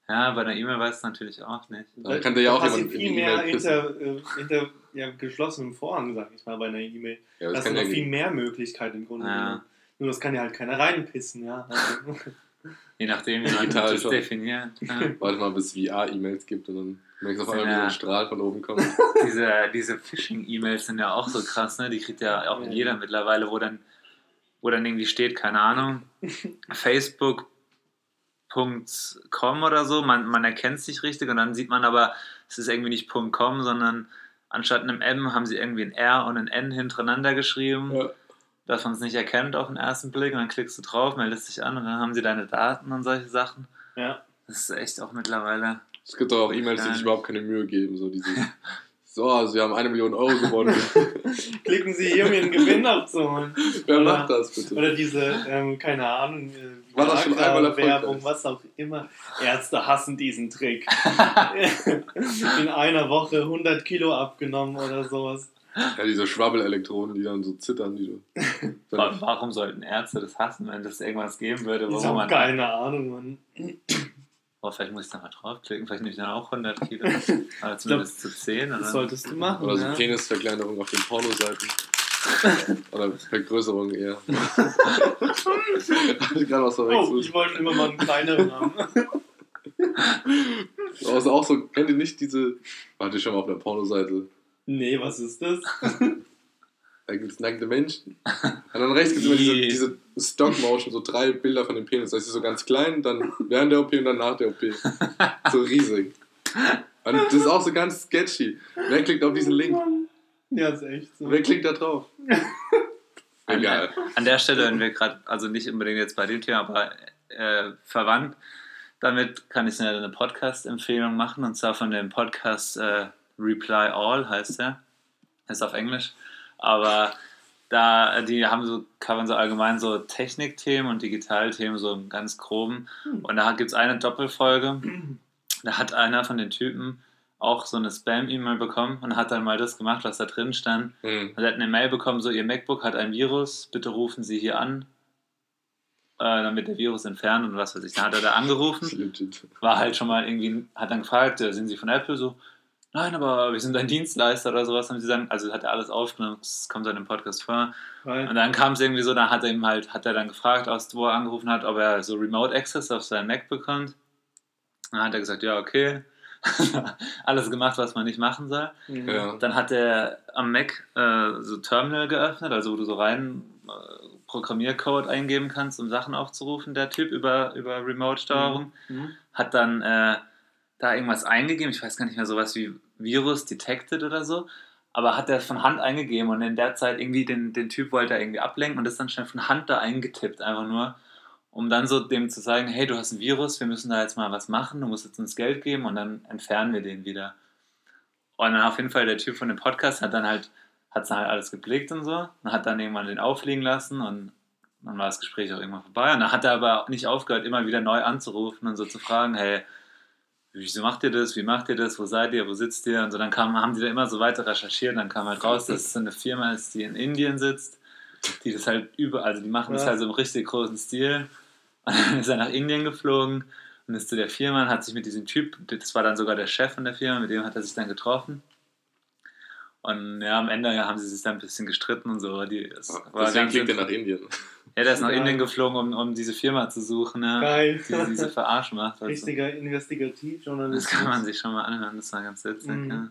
Ja, bei einer E-Mail weiß es natürlich auch nicht. Da kann dir ja auch jemand in viel die mehr E-Mail pissen. hinter, äh, hinter ja, geschlossenem Vorhang, sag ich mal, bei einer E-Mail. Ja, Das das noch ja viel mehr Möglichkeiten im Grunde. Ja. genommen. Nur das kann ja halt keiner reinpissen, ja. (laughs) Je nachdem, wie man das definiert. Ja. (laughs) Warte mal, bis es VR-E-Mails gibt und dann merkst du auf einmal, wie so ein Strahl von oben kommt. (laughs) diese, diese Phishing-E-Mails sind ja auch so krass, ne? Die kriegt ja auch Ja. jeder mittlerweile, wo dann, wo dann irgendwie steht, keine Ahnung, facebook.com oder so, man, man erkennt sich richtig und dann sieht man aber, es ist irgendwie nicht .com, sondern anstatt einem M haben sie irgendwie ein R und ein N hintereinander geschrieben, Ja. Dass man es nicht erkennt auf den ersten Blick und dann klickst du drauf, meldest dich an und dann haben sie deine Daten und solche Sachen. ja. Das ist echt auch mittlerweile. Es gibt doch auch E-Mails, die sich überhaupt keine Mühe geben. So dieses, (laughs) so, also wir haben eine Million Euro gewonnen. (laughs) Klicken Sie hier, um Ihren Gewinn abzuholen. Wer Oder- macht das bitte? Oder diese, ähm, keine Ahnung, äh, War das schon einmal? Werbung, was auch immer. Ärzte hassen diesen Trick. (laughs) In einer Woche 100 Kilo abgenommen oder sowas. Ja, diese Schwabbelelektronen, die dann so zittern. Die so, (laughs) Wa- Warum sollten Ärzte das hassen, wenn es irgendwas geben würde, Ich habe man. keine Ahnung, Mann. Oh, vielleicht muss ich da mal draufklicken, vielleicht nehme ich dann auch 100 Kilo. (laughs) Aber zumindest zu 10. Das solltest du machen. oder so ja. Penisverkleinerung auf den Pornoseiten. (laughs) oder Vergrößerung eher. Ich gerade was Oh, ich wollte immer mal einen kleineren haben. Aber ist auch so, kennt ihr nicht diese. Warte ich schon mal auf der Pornoseite. Nee, was ist das? (laughs) Da gibt es nackte Menschen. Und dann rechts gibt es immer diese, diese Stop-Motion, so drei Bilder von dem Penis. Das ist so ganz klein, dann während der OP und dann nach der OP. So riesig. Und das ist auch so ganz sketchy. Wer klickt auf diesen Link? Ja, ist echt so. Wer klickt da drauf? (laughs) An, Egal. an der Stelle, wenn wir gerade, also nicht unbedingt jetzt bei dem Thema, aber äh, verwandt, damit kann ich eine, eine Podcast-Empfehlung machen und zwar von dem Podcast äh, Reply All heißt der. Ist auf Englisch. Aber da, die haben so, covern so allgemein so Technikthemen und Digitalthemen, so im ganz groben. Und da gibt es eine Doppelfolge. Da hat einer von den Typen auch so eine Spam-E-Mail bekommen und hat dann mal das gemacht, was da drin stand. Hm. Also er hat eine Mail bekommen, so Ihr MacBook hat ein Virus, bitte rufen Sie hier an, äh, damit der Virus entfernt und was weiß ich. Dann hat er da angerufen, war halt schon mal irgendwie, hat dann gefragt, äh, sind Sie von Apple so? Nein, aber wir sind ein Dienstleister oder sowas, haben sie gesagt. Also hat er alles aufgenommen, das kommt dann im Podcast vor. Und Weil, dann kam es irgendwie so, dann hat er ihm halt, hat er dann gefragt, aus wo er angerufen hat, ob er so Remote Access auf sein Mac bekommt. Dann hat er gesagt, ja, okay. (laughs) alles gemacht, was man nicht machen soll. Mhm. Ja. Dann hat er am Mac äh, so Terminal geöffnet, also wo du so rein äh, Programmiercode eingeben kannst, um Sachen aufzurufen, der Typ über, über Remote-Steuerung. Mhm. Hat dann äh, da irgendwas eingegeben, ich weiß gar nicht mehr, sowas wie Virus detected oder so. Aber hat er von Hand eingegeben und in der Zeit irgendwie den, den Typ wollte er irgendwie ablenken und ist dann schnell von Hand da eingetippt, einfach nur. um dann so dem zu sagen, hey, du hast ein Virus, wir müssen da jetzt mal was machen, du musst jetzt uns Geld geben und dann entfernen wir den wieder. Und dann auf jeden Fall der Typ von dem Podcast hat dann halt, hat dann halt alles geblickt und so und hat dann irgendwann den auffliegen lassen und dann war das Gespräch auch irgendwann vorbei. Und dann hat er aber nicht aufgehört, immer wieder neu anzurufen und so zu fragen, hey, wieso macht ihr das, wie macht ihr das, wo seid ihr, wo sitzt ihr? Und so dann kam, haben die da immer so weiter recherchiert dann kam halt raus, dass es so eine Firma ist, die in Indien sitzt, die das halt über, also die machen das Ja. halt so im richtig großen Stil. (laughs) Und dann ist er nach Indien geflogen und ist zu der Firma und hat sich mit diesem Typ, das war dann sogar der Chef von der Firma, mit dem hat er sich dann getroffen. Und ja, am Ende haben sie sich dann ein bisschen gestritten und so. Die, es war Deswegen ganz fliegt er nach Indien. Ja, der ist nach. Indien geflogen, um, um diese Firma zu suchen, ne? Geil. die diese Verarsch macht. Also. Richtiger Das Investigativjournalismus. kann man sich schon mal anhören, das war ganz witzig. Mhm. Ja.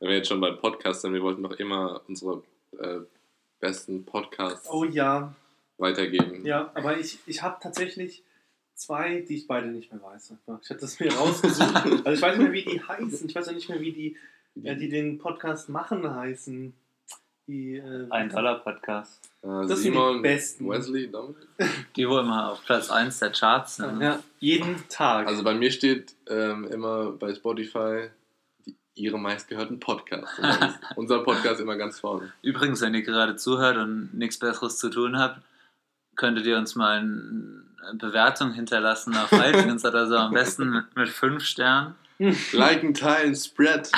Wenn wir jetzt schon beim Podcast sind, wir wollten doch immer unsere äh, besten Podcasts Oh ja, weitergeben. ja, aber ich, ich habe tatsächlich zwei, die ich beide nicht mehr weiß. Ich habe das mir (laughs) rausgesucht. also ich weiß nicht mehr, wie die heißen. Ich weiß ja nicht mehr, wie die, ja, die den Podcast machen heißen. Die, äh, Ein Dollar-Podcast. Äh, Das sind die Simon, besten. Wesley, Dominik. (laughs) Die, wo immer auf Platz 1 der Charts sind. ne? Ja, jeden Tag. Also bei mir steht ähm, immer bei Spotify die, ihre meistgehörten Podcasts. (laughs) Unser Podcast immer ganz vorne. Übrigens, wenn ihr gerade zuhört und nichts Besseres zu tun habt, könntet ihr uns mal ein- eine Bewertung hinterlassen auf (laughs) iTunes oder so. Am besten mit, mit 5 Sternen. Liken, teilen, spread.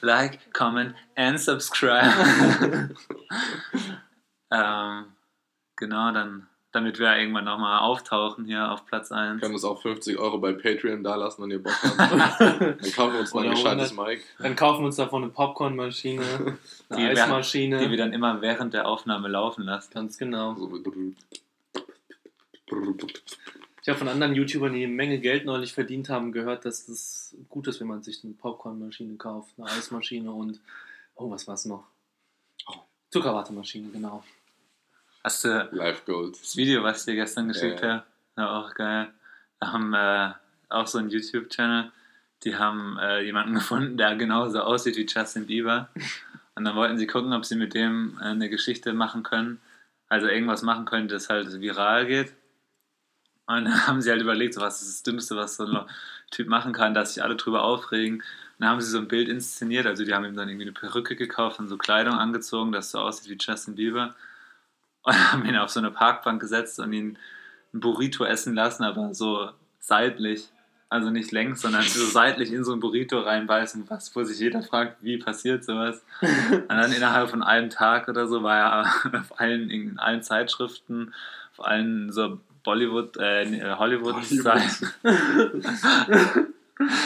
Like, comment and subscribe. (laughs) ähm, genau, dann, damit wir irgendwann nochmal auftauchen hier auf Platz 1. können uns auch 50 Euro bei Patreon dalassen, wenn ihr Bock habt. (laughs) Dann kaufen wir uns mal ein gescheites Mic. Dann kaufen wir uns davon eine Popcornmaschine, (laughs) Die eine wir- Eismaschine. Die wir dann immer während der Aufnahme laufen lassen. Ganz genau. So Ich habe von anderen YouTubern, die eine Menge Geld neulich verdient haben, gehört, dass das gut ist, wenn man sich eine Popcornmaschine kauft, eine Eismaschine und, oh, was war's noch? Oh. Zuckerwatemaschine, genau. Hast du Life Gold. das Video, was ich dir gestern geschickt Ja, ja. habe? Ja, auch geil. Da haben äh, auch so einen YouTube-Channel, die haben äh, jemanden gefunden, der genauso aussieht wie Justin Bieber. Und dann wollten sie gucken, ob sie mit dem äh, eine Geschichte machen können. Also irgendwas machen können, das halt viral geht. Und dann haben sie halt überlegt, so, was ist das Dümmste, was so ein Typ machen kann, dass sich alle drüber aufregen. Und dann haben sie so ein Bild inszeniert, also die haben ihm dann irgendwie eine Perücke gekauft und so Kleidung angezogen, das so aussieht wie Justin Bieber. Und haben ihn auf so eine Parkbank gesetzt und ihn ein Burrito essen lassen, aber so seitlich. Also nicht längs, sondern so seitlich in so ein Burrito reinbeißen, was, wo sich jeder fragt, wie passiert sowas. Und dann innerhalb von einem Tag oder so war er (laughs) auf allen, in allen Zeitschriften, auf allen so Bollywood, äh, Hollywood-Seiten.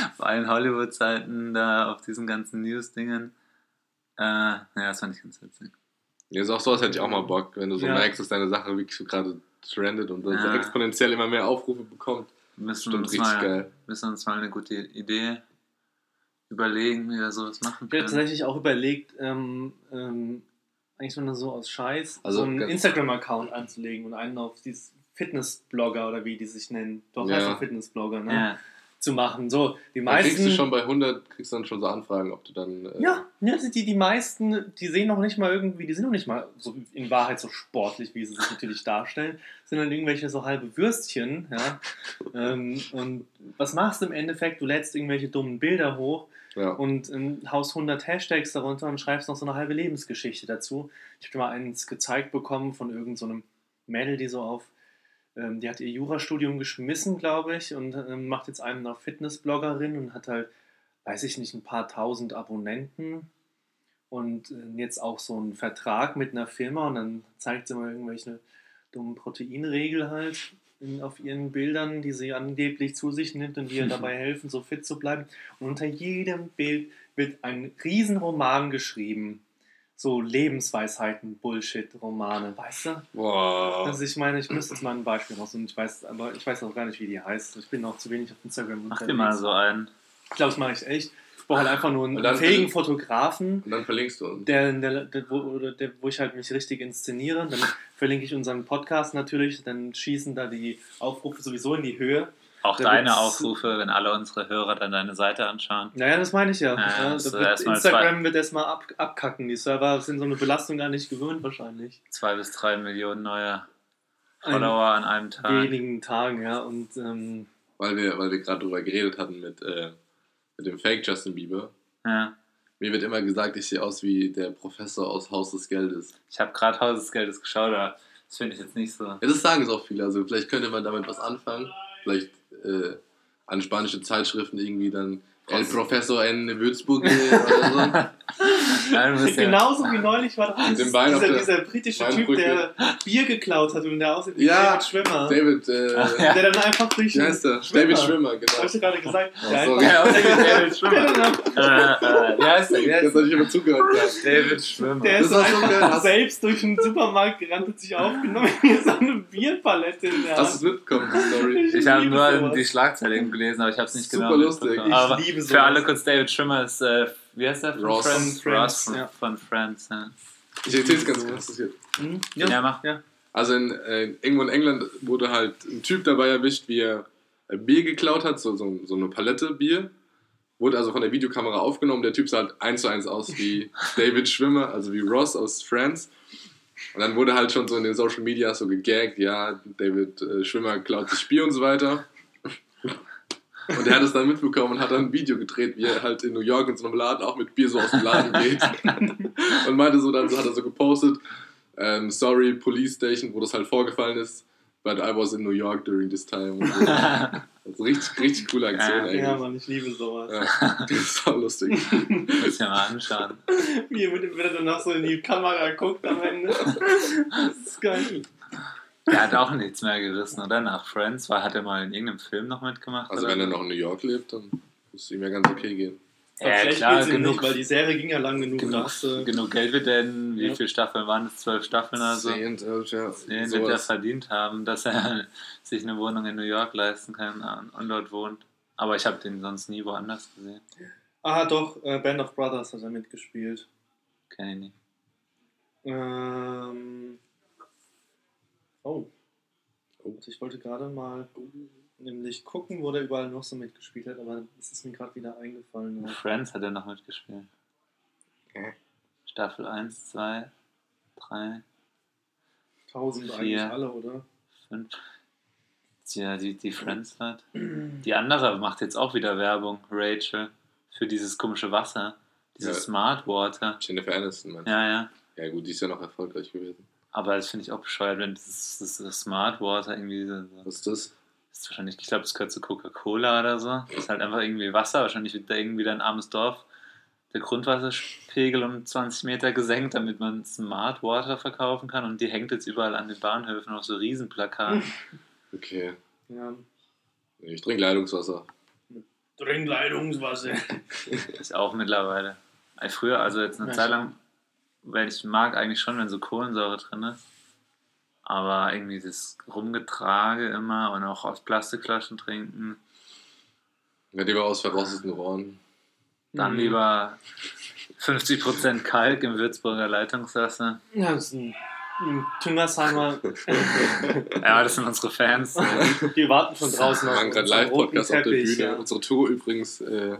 auf (laughs) allen Hollywood-Seiten da, auf diesen ganzen News-Dingen. Äh, ja, das fand ich ganz witzig. Ja, ist auch so, als hätte ich auch mal Bock, wenn du so Ja. merkst, dass deine Sache wirklich so gerade trendet und dann so Ja. exponentiell immer mehr Aufrufe bekommt. Wir müssen Stimmt, uns richtig mal, geil. müssen uns mal eine gute Idee überlegen, wie wir sowas machen Ich habe können. tatsächlich auch überlegt, ähm, ähm, eigentlich nur so aus Scheiß, Also so einen Instagram-Account anzulegen und einen auf dieses Fitnessblogger oder wie die sich nennen, doch Ja. doch Fitnessblogger, ne? Ja, zu machen. So, die Da kriegst du meisten. schon bei 100, kriegst dann schon so Anfragen, ob du dann. Äh, Ja, ja die, die meisten, die sehen noch nicht mal irgendwie, die sind noch nicht mal so in Wahrheit so sportlich, wie sie sich natürlich darstellen, sind dann irgendwelche so halbe Würstchen, ja. (laughs) ähm, und was machst du im Endeffekt? Du lädst irgendwelche dummen Bilder hoch ja. und ähm, haust 100 Hashtags darunter und schreibst noch so eine halbe Lebensgeschichte dazu. Ich habe dir mal eins gezeigt bekommen von irgendeinem so Mädel, die so auf, ähm, die hat ihr Jurastudium geschmissen, glaube ich, und ähm, macht jetzt einen auf Fitnessbloggerin und hat halt, weiß ich nicht, ein paar tausend Abonnenten und äh, jetzt auch so einen Vertrag mit einer Firma und dann zeigt sie mal irgendwelche dummen Proteinregel halt in, auf ihren Bildern, die sie angeblich zu sich nimmt und die ihr (laughs) dabei helfen, so fit zu bleiben. Und unter jedem Bild wird ein Riesenroman geschrieben. So Lebensweisheiten, Bullshit-Romane, weißt du? Boah. Also ich meine, ich müsste jetzt mal ein Beispiel rausnehmen. Ich weiß, aber ich weiß auch gar nicht, wie die heißt. Ich bin noch zu wenig auf Instagram mach dir mal so einen. Ich glaube, das mache ich echt. Ich brauche halt einfach nur einen fähigen Fotografen, Und dann verlinkst du uns. der, der, der, wo, der, wo ich halt mich richtig inszeniere. Dann verlinke ich unseren Podcast natürlich. Dann schießen da die Aufrufe sowieso in die Höhe. Auch Da deine Aufrufe, wenn alle unsere Hörer dann deine Seite anschauen. Naja, das meine ich ja. Ja, ja, wird Instagram wird erstmal ab, abkacken. Die Server sind so eine Belastung gar nicht gewöhnt wahrscheinlich. Zwei bis drei Millionen neue Follower an einem Tag. wenigen Tagen, ja. Und ähm, Weil wir, weil wir gerade drüber geredet hatten mit, äh, mit dem Fake Justin Bieber. Ja. Mir wird immer gesagt, ich sehe aus wie der Professor aus Haus des Geldes. Ich habe gerade Haus des Geldes geschaut, aber das finde ich jetzt nicht so. Ja, das sagen es auch viele. Also vielleicht könnte man damit was anfangen. Vielleicht äh, an spanische Zeitschriften irgendwie dann El Professor en Würzburg oder so. (laughs) Bist ja- genauso wie neulich war doch dieser, der dieser britische Typ, der Bier geklaut hat und der aussieht wie Ja, David Schwimmer. David, äh, Ach, ja. Der dann einfach durch wie heißt der? David Schwimmer, genau. Hast du gerade gesagt? Oh, der sorry. Ja, (laughs) David Schwimmer. der, äh, äh, wie heißt der? Jetzt habe ich immer zugehört. Ja. David Schwimmer. der ist Das ist so einfach Hast- selbst durch den Supermarkt gerannt und sich aufgenommen (laughs) wie so eine Bierpalette in der Hast du es mitbekommen, die Story? Ich habe liebe nur sowas. die Schlagzeile gelesen, aber ich habe es nicht Super genau lustig. mitbekommen. Ich liebe für sowas. alle kurz, David Schwimmer ist, äh, wie heißt der? Von Ross. Friends. Von Friends, Ross von, ja. von Friends, ja. Ich erzähle es ganz kurz. das hier. Hm? Ja, mach. ja. Also in, äh, irgendwo in England wurde halt ein Typ dabei erwischt, wie er äh, Bier geklaut hat, so, so, so eine Palette Bier. Wurde also von der Videokamera aufgenommen. Der Typ sah halt eins zu eins aus wie (laughs) David Schwimmer, also wie Ross aus Friends. Und dann wurde halt schon so in den Social Media so gegaggt, ja, David äh, Schwimmer klaut sich Bier und so weiter. Und er hat es dann mitbekommen und hat dann ein Video gedreht, wie er halt in New York in so einem Laden auch mit Bier so aus dem Laden (laughs) geht. und meinte so, dann so, hat er so gepostet, ähm, sorry, Police Station, wo das halt vorgefallen ist, but I was in New York during this time. Und so. (laughs) Also richtig, richtig coole Aktion Ja, eigentlich. ja, Mann, ich liebe sowas. Ja, das ist so lustig. Muss ich mir mal anschauen. Wie er er dann noch so in die Kamera guckt am Ende. (laughs) Das ist geil. Der hat auch nichts mehr gerissen, oder? Nach Friends war, hat er mal in irgendeinem Film noch mitgemacht? Also oder wenn er noch in New York lebt, dann muss es ihm ja ganz okay gehen. Aber Ja, schlecht klar, genug, nicht, weil die Serie ging ja lang genug. genug, da hast du- genug Geld wird er in, wie Ja. viele Staffeln waren es? Zwölf Staffeln oder so? Zehn, elf, ja. Den wird er verdient haben, dass er (laughs) sich eine Wohnung in New York leisten kann und dort wohnt. Aber ich habe den sonst nie woanders gesehen. Ah, doch, äh, Band of Brothers hat er mitgespielt. Kenn ich nicht. Ähm. Oh. Oh. Ich wollte gerade mal nämlich gucken, wo der überall noch so mitgespielt hat, aber es ist mir gerade wieder eingefallen. (laughs) Friends hat er noch mitgespielt. Ja. Staffel 1, 2, 3, Tausend Vier. eigentlich alle, oder? 5. Ja, die, die Friends-Leute. Die andere macht jetzt auch wieder Werbung, Rachel, für dieses komische Wasser. Dieses Ja. Smart Water. Jennifer Aniston, meinst du? Ja, ja. Ja gut, die ist ja noch erfolgreich gewesen. Aber das finde ich auch bescheuert, wenn das, das, das Smart Water irgendwie so. Was ist das? Ist wahrscheinlich, ich glaube, das gehört zu Coca-Cola oder so. Das ist halt einfach irgendwie Wasser. Wahrscheinlich wird da irgendwie ein armes Dorf der Grundwasserpegel um 20 Meter gesenkt, damit man Smart Water verkaufen kann. Und die hängt jetzt überall an den Bahnhöfen auf so Riesenplakaten. (laughs) Okay. Ja. Ich trinke Leitungswasser. Trinkleitungswasser. (laughs) ist auch mittlerweile. Früher, also jetzt eine Zeit lang, weil ich mag eigentlich schon, wenn so Kohlensäure drin ist. Aber irgendwie das Rumgetrage immer und auch aus Plastikflaschen trinken. Ja, lieber aus verrosteten Rohren. Dann Mhm. lieber 50% Kalk im Würzburger Leitungswasser. Ja, das ist ein, ein Tüngersheimer. (laughs) Ja, das sind unsere Fans. Wir warten von draußen Wir auf machen gerade unseren roten Live-Podcast auf der Teppich, Bühne. ja. Unsere Tour übrigens äh,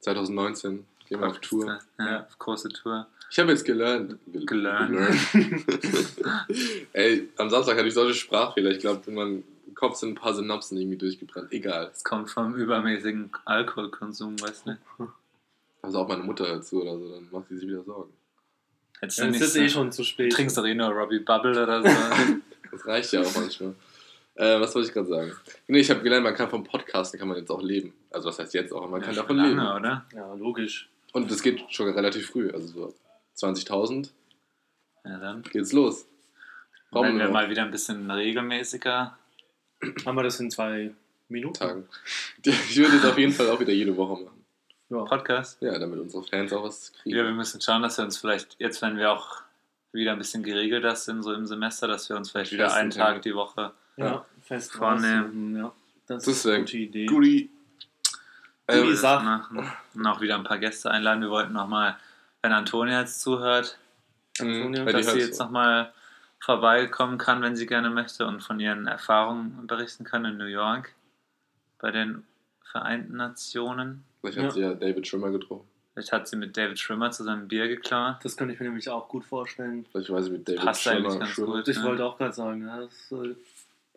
2019. Gehen wir auf Tour. Ja, große Tour. Ich habe jetzt gelernt. Gel- Gelernt. gelernt. (laughs) Ey, am Samstag hatte ich solche Sprachfehler. Ich glaube, in meinem Kopf sind ein paar Synapsen irgendwie durchgebrannt. Egal. Das kommt vom übermäßigen Alkoholkonsum, weißt du? Also auch meine Mutter dazu oder so, dann macht sie sich wieder Sorgen. Hättest Ja, du es ist eh schon zu spät. du trinkst doch eh nur Robbie Bubble oder so. (laughs) Das reicht ja auch manchmal. Äh, was wollte ich gerade sagen? Nee, ich habe gelernt, man kann vom Podcasten kann man jetzt auch leben. Also was heißt jetzt auch, man kann Ja, davon schon leben. lange, oder? Ja, logisch. Und das geht schon relativ früh. Also so 20.000 Ja, dann. geht's los. Brauchen Wenn wir wir mal wieder ein bisschen regelmäßiger. Haben wir das in zwei Minuten? Tagen. Ich würde das auf jeden Fall auch wieder jede Woche machen. Ja. Podcast. Ja, damit unsere Fans auch was kriegen. Ja, wir müssen schauen, dass wir uns vielleicht, jetzt wenn wir auch wieder ein bisschen geregelter sind, so im Semester, dass wir uns vielleicht wieder Festen einen Termin. Tag die Woche. Ja, fest Vornehmen. Ja, das, Das ist eine gute Idee. Guri. Guri Ähm, Sache. Und auch wieder ein paar Gäste einladen. Wir wollten nochmal, wenn Antonia jetzt zuhört, Antonia, dass sie jetzt so. nochmal vorbeikommen kann, wenn sie gerne möchte und von ihren Erfahrungen berichten kann in New York bei den Vereinten Nationen. Vielleicht hat Ja. sie ja David Schwimmer getroffen. Vielleicht hat sie mit David Schwimmer zusammen Bier geklaut. Das könnte ich mir nämlich auch gut vorstellen. Vielleicht weiß ich mit David Passt eigentlich Schwimmer. ganz Schwimmer. gut. Ich Ja. wollte auch gerade sagen, ja, das, äh,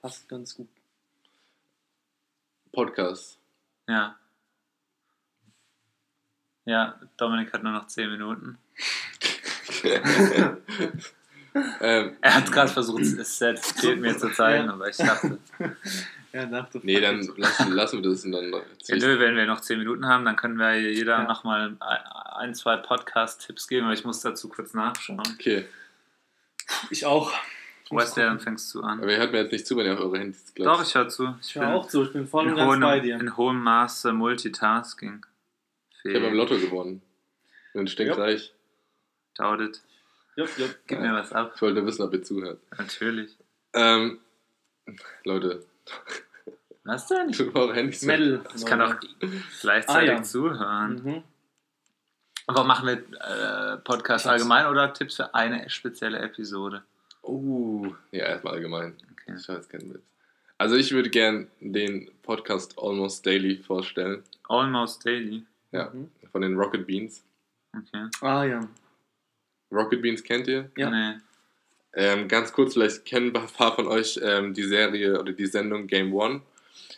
Passt ganz gut. Podcast. Ja. Ja, Dominik hat nur noch 10 Minuten. ähm, Er hat gerade versucht, es selbst mir zu zeigen, Ja. aber ich dachte, Ja, nach der nee, dann lassen, lassen wir das und dann. ja, nö, wenn wir noch 10 Minuten haben, dann können wir jeder Ja. nochmal ein, zwei Podcast-Tipps geben, aber ich muss dazu kurz nachschauen. Okay, Ich auch. Weißt du, dann fängst du an. aber ihr hört mir jetzt nicht zu, wenn ihr auf eure Handys Doch, glaubt. ich höre zu. Ich Ich bin höre auch zu, ich bin voll und ganz hohem, bei dir. in hohem Maße Multitasking. Ich habe beim Lotto gewonnen. Und dann stinkt Ja. reich. Doubt it. Jupp, jupp. Gib mir was ab. Ich wollte nur wissen, ob ihr zuhört. Natürlich. Ähm, Leute, Was denn? tut eure Handys. Metal. Ich kann auch gleichzeitig Ah, ja. zuhören. Mhm. Aber machen wir äh, Podcast Ich hab's- allgemein oder Tipps für eine spezielle Episode? Oh, ja, erstmal allgemein. Okay. Ich weiß keinen Witz. Also ich würde gern den Podcast Almost Daily vorstellen. Almost Daily. Ja, Mhm. von den Rocket Beans. Okay. Ah ja. Rocket Beans kennt ihr? Ja. Nee. Ähm, ganz kurz, vielleicht kennen ein paar von euch ähm, die Serie oder die Sendung Game One.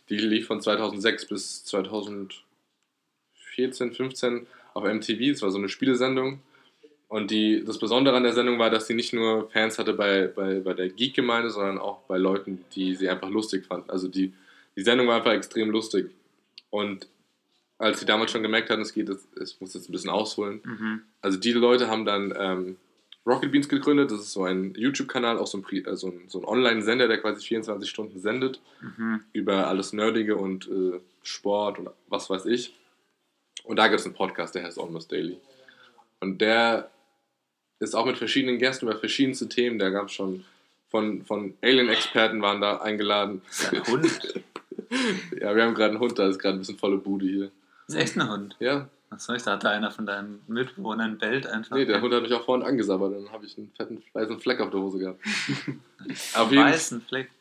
Die lief von 2006 bis 2014, 15 auf MTV. Es war so eine Spielesendung. Und die, das Besondere an der Sendung war, dass sie nicht nur Fans hatte bei, bei, bei der Geek-Gemeinde, sondern auch bei Leuten, die sie einfach lustig fanden. Also die, die Sendung war einfach extrem lustig. Und als sie damals schon gemerkt hatten, es geht, ich muss jetzt ein bisschen ausholen, Mhm. also die Leute haben dann ähm, Rocket Beans gegründet. Das ist so ein YouTube-Kanal, auch so ein, äh, so ein, so ein Online-Sender, der quasi 24 Stunden sendet Mhm. über alles Nerdige und äh, Sport und was weiß ich. Und da gibt es einen Podcast, der heißt Almost Daily. Und der ist auch mit verschiedenen Gästen über verschiedenste Themen. Da gab es schon von, von Alien-Experten waren da eingeladen. Ein Hund. (laughs) ja, wir haben gerade einen Hund, da ist gerade ein bisschen volle Bude hier. Das ist echt ein Hund. Ja, Achso, ich dachte, einer von deinen Mitbewohnern bellt einfach. nee, der Hund hat mich auch vorhin angesabbert. Dann habe ich einen fetten weißen Fleck auf der Hose gehabt. (laughs) Auf jeden weißen Fleck.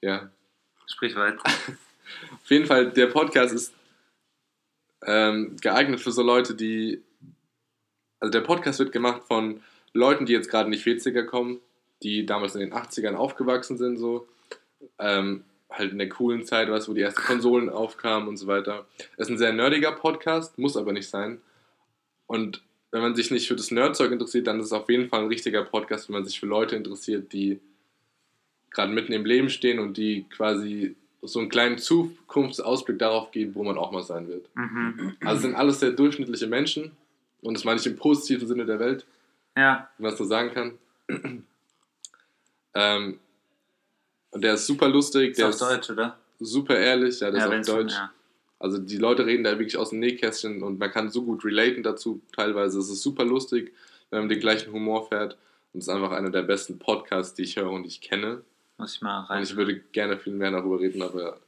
Ja, Sprich weiter. (laughs) Auf jeden Fall, der Podcast ist ähm, geeignet für so Leute, die. Also der Podcast wird gemacht von Leuten, die jetzt gerade in die 40er kommen, die damals in den 80ern aufgewachsen sind, so. Ähm, halt in der coolen Zeit, weißt wo die ersten Konsolen aufkamen und so weiter. Es ist ein sehr nerdiger Podcast, muss aber nicht sein. Und wenn man sich nicht für das Nerdzeug interessiert, dann ist es auf jeden Fall ein richtiger Podcast, wenn man sich für Leute interessiert, die gerade mitten im Leben stehen und die quasi so einen kleinen Zukunftsausblick darauf geben, wo man auch mal sein wird. Mhm. Also es sind alles sehr durchschnittliche Menschen und das meine ich im positiven Sinne der Welt, Ja. wenn man das so sagen kann. (clears throat) ähm, und der ist super lustig, Ist der auf ist Deutsch, oder? super ehrlich, ja, der ja, ist auf Deutsch. Ja. Also die Leute reden da wirklich aus dem Nähkästchen und man kann so gut relaten dazu teilweise. Es ist super lustig, wenn man den gleichen Humor fährt. Und es ist einfach einer der besten Podcasts, die ich höre und ich kenne. Muss ich mal Und rein. ich würde gerne viel mehr darüber reden, aber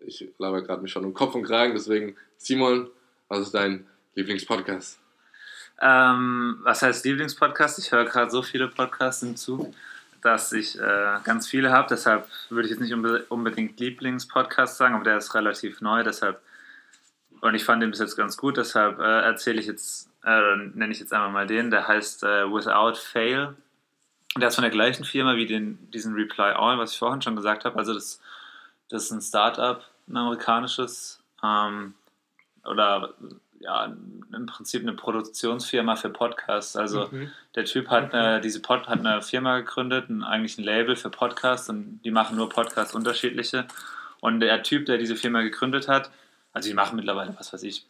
ich laber gerade mich schon um Kopf und Kragen. Deswegen, Simon, was ist dein Lieblingspodcast? Ähm, was heißt Lieblingspodcast? Ich höre gerade so viele Podcasts hinzu, dass ich äh, ganz viele habe. Deshalb würde ich jetzt nicht unbe unbedingt Lieblingspodcast sagen, aber der ist relativ neu. Deshalb und ich fand den bis jetzt ganz gut. Deshalb äh, erzähle ich jetzt, äh, nenne ich jetzt einmal mal den. Der heißt äh, Without Fail. Der ist von der gleichen Firma wie den, diesen Reply All, was ich vorhin schon gesagt habe. Also das, das ist ein Startup, ein amerikanisches. Ähm, oder ja, im Prinzip eine Produktionsfirma für Podcasts. Also Mhm. der Typ hat eine, diese Pod, hat eine Firma gegründet, ein, eigentlich ein Label für Podcasts und die machen nur Podcasts unterschiedliche. Und der Typ, der diese Firma gegründet hat, also die machen mittlerweile, was weiß ich,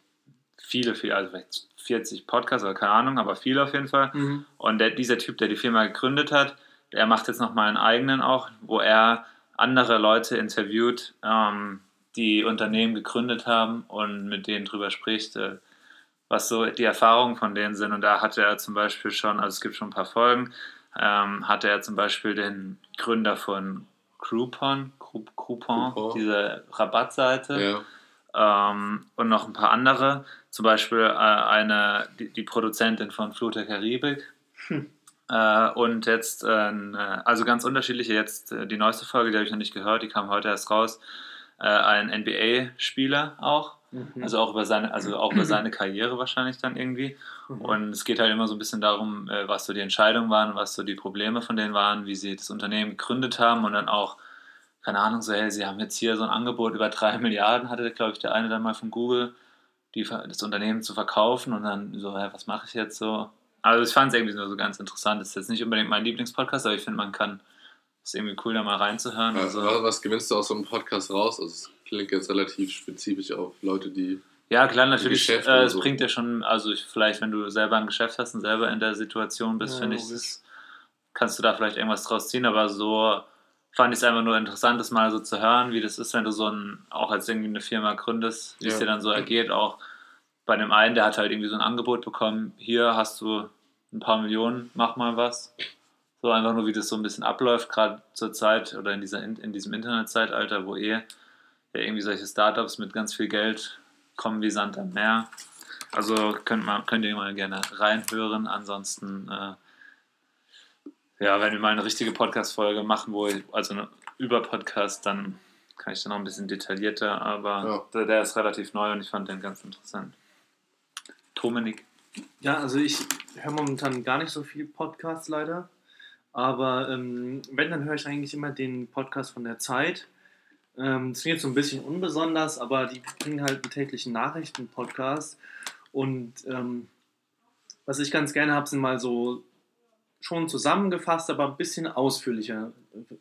viele, viele, also vielleicht 40 Podcasts oder keine Ahnung, aber viele auf jeden Fall. Mhm. Und der, dieser Typ, der die Firma gegründet hat, der macht jetzt nochmal einen eigenen auch, wo er andere Leute interviewt, ähm, die Unternehmen gegründet haben und mit denen drüber spricht, äh, was so die Erfahrungen von denen sind. Und da hatte er zum Beispiel schon, also es gibt schon ein paar Folgen, ähm, hatte er zum Beispiel den Gründer von Groupon, Group, Groupon, Groupon. diese Rabattseite Ja. ähm, und noch ein paar andere. Zum Beispiel äh, eine, die, die Produzentin von Flut der Karibik. Äh, und jetzt, äh, also ganz unterschiedliche, jetzt äh, die neueste Folge, die habe ich noch nicht gehört, die kam heute erst raus. Äh, ein NBA-Spieler auch. Mhm. Also auch über seine, also auch über seine Karriere wahrscheinlich dann irgendwie. Mhm. Und es geht halt immer so ein bisschen darum, äh, was so die Entscheidungen waren, was so die Probleme von denen waren, wie sie das Unternehmen gegründet haben und dann auch, keine Ahnung, so, hey, sie haben jetzt hier so ein Angebot über drei (laughs) Milliarden, hatte, glaube ich, der eine dann mal von Google, die, das Unternehmen zu verkaufen und dann so, hey, was mache ich jetzt so? Also ich fand es irgendwie nur so ganz interessant. Das ist jetzt nicht unbedingt mein Lieblingspodcast, aber ich finde, man kann, ist irgendwie cool, da mal reinzuhören. Also, Also, was gewinnst du aus so einem Podcast raus? Also, es klingt jetzt relativ spezifisch auf Leute, die. Ja, klar, natürlich. Geschäft Äh, es so. bringt dir schon, also ich, vielleicht, wenn du selber ein Geschäft hast und selber in der Situation bist, Ja, finde ich, das, kannst du da vielleicht irgendwas draus ziehen. Aber so fand ich es einfach nur interessant, das mal so zu hören, wie das ist, wenn du so ein, auch als irgendwie eine Firma gründest, wie es Ja. dir dann so ergeht. Auch bei dem einen, der hat halt irgendwie so ein Angebot bekommen, hier hast du ein paar Millionen, mach mal was. So einfach nur, wie das so ein bisschen abläuft, gerade zur Zeit oder in, dieser, in diesem Internetzeitalter, wo eh ja, irgendwie solche Startups mit ganz viel Geld kommen wie Sand am Meer. Also könnt, man, könnt ihr mal gerne reinhören. Ansonsten, äh, ja, wenn wir mal eine richtige Podcast-Folge machen, wo ich, also eine, über Podcast, dann kann ich da noch ein bisschen detaillierter, aber Ja. der, der ist relativ neu und ich fand den ganz interessant. Dominik. Ja, also ich höre momentan gar nicht so viel Podcasts leider. Aber ähm, wenn, dann höre ich eigentlich immer den Podcast von der Zeit. Ähm, das klingt jetzt so ein bisschen unbesonders, aber die bringen halt einen täglichen Nachrichten-Podcast. Und ähm, was ich ganz gerne habe, sind mal so schon zusammengefasst, aber ein bisschen ausführlicher,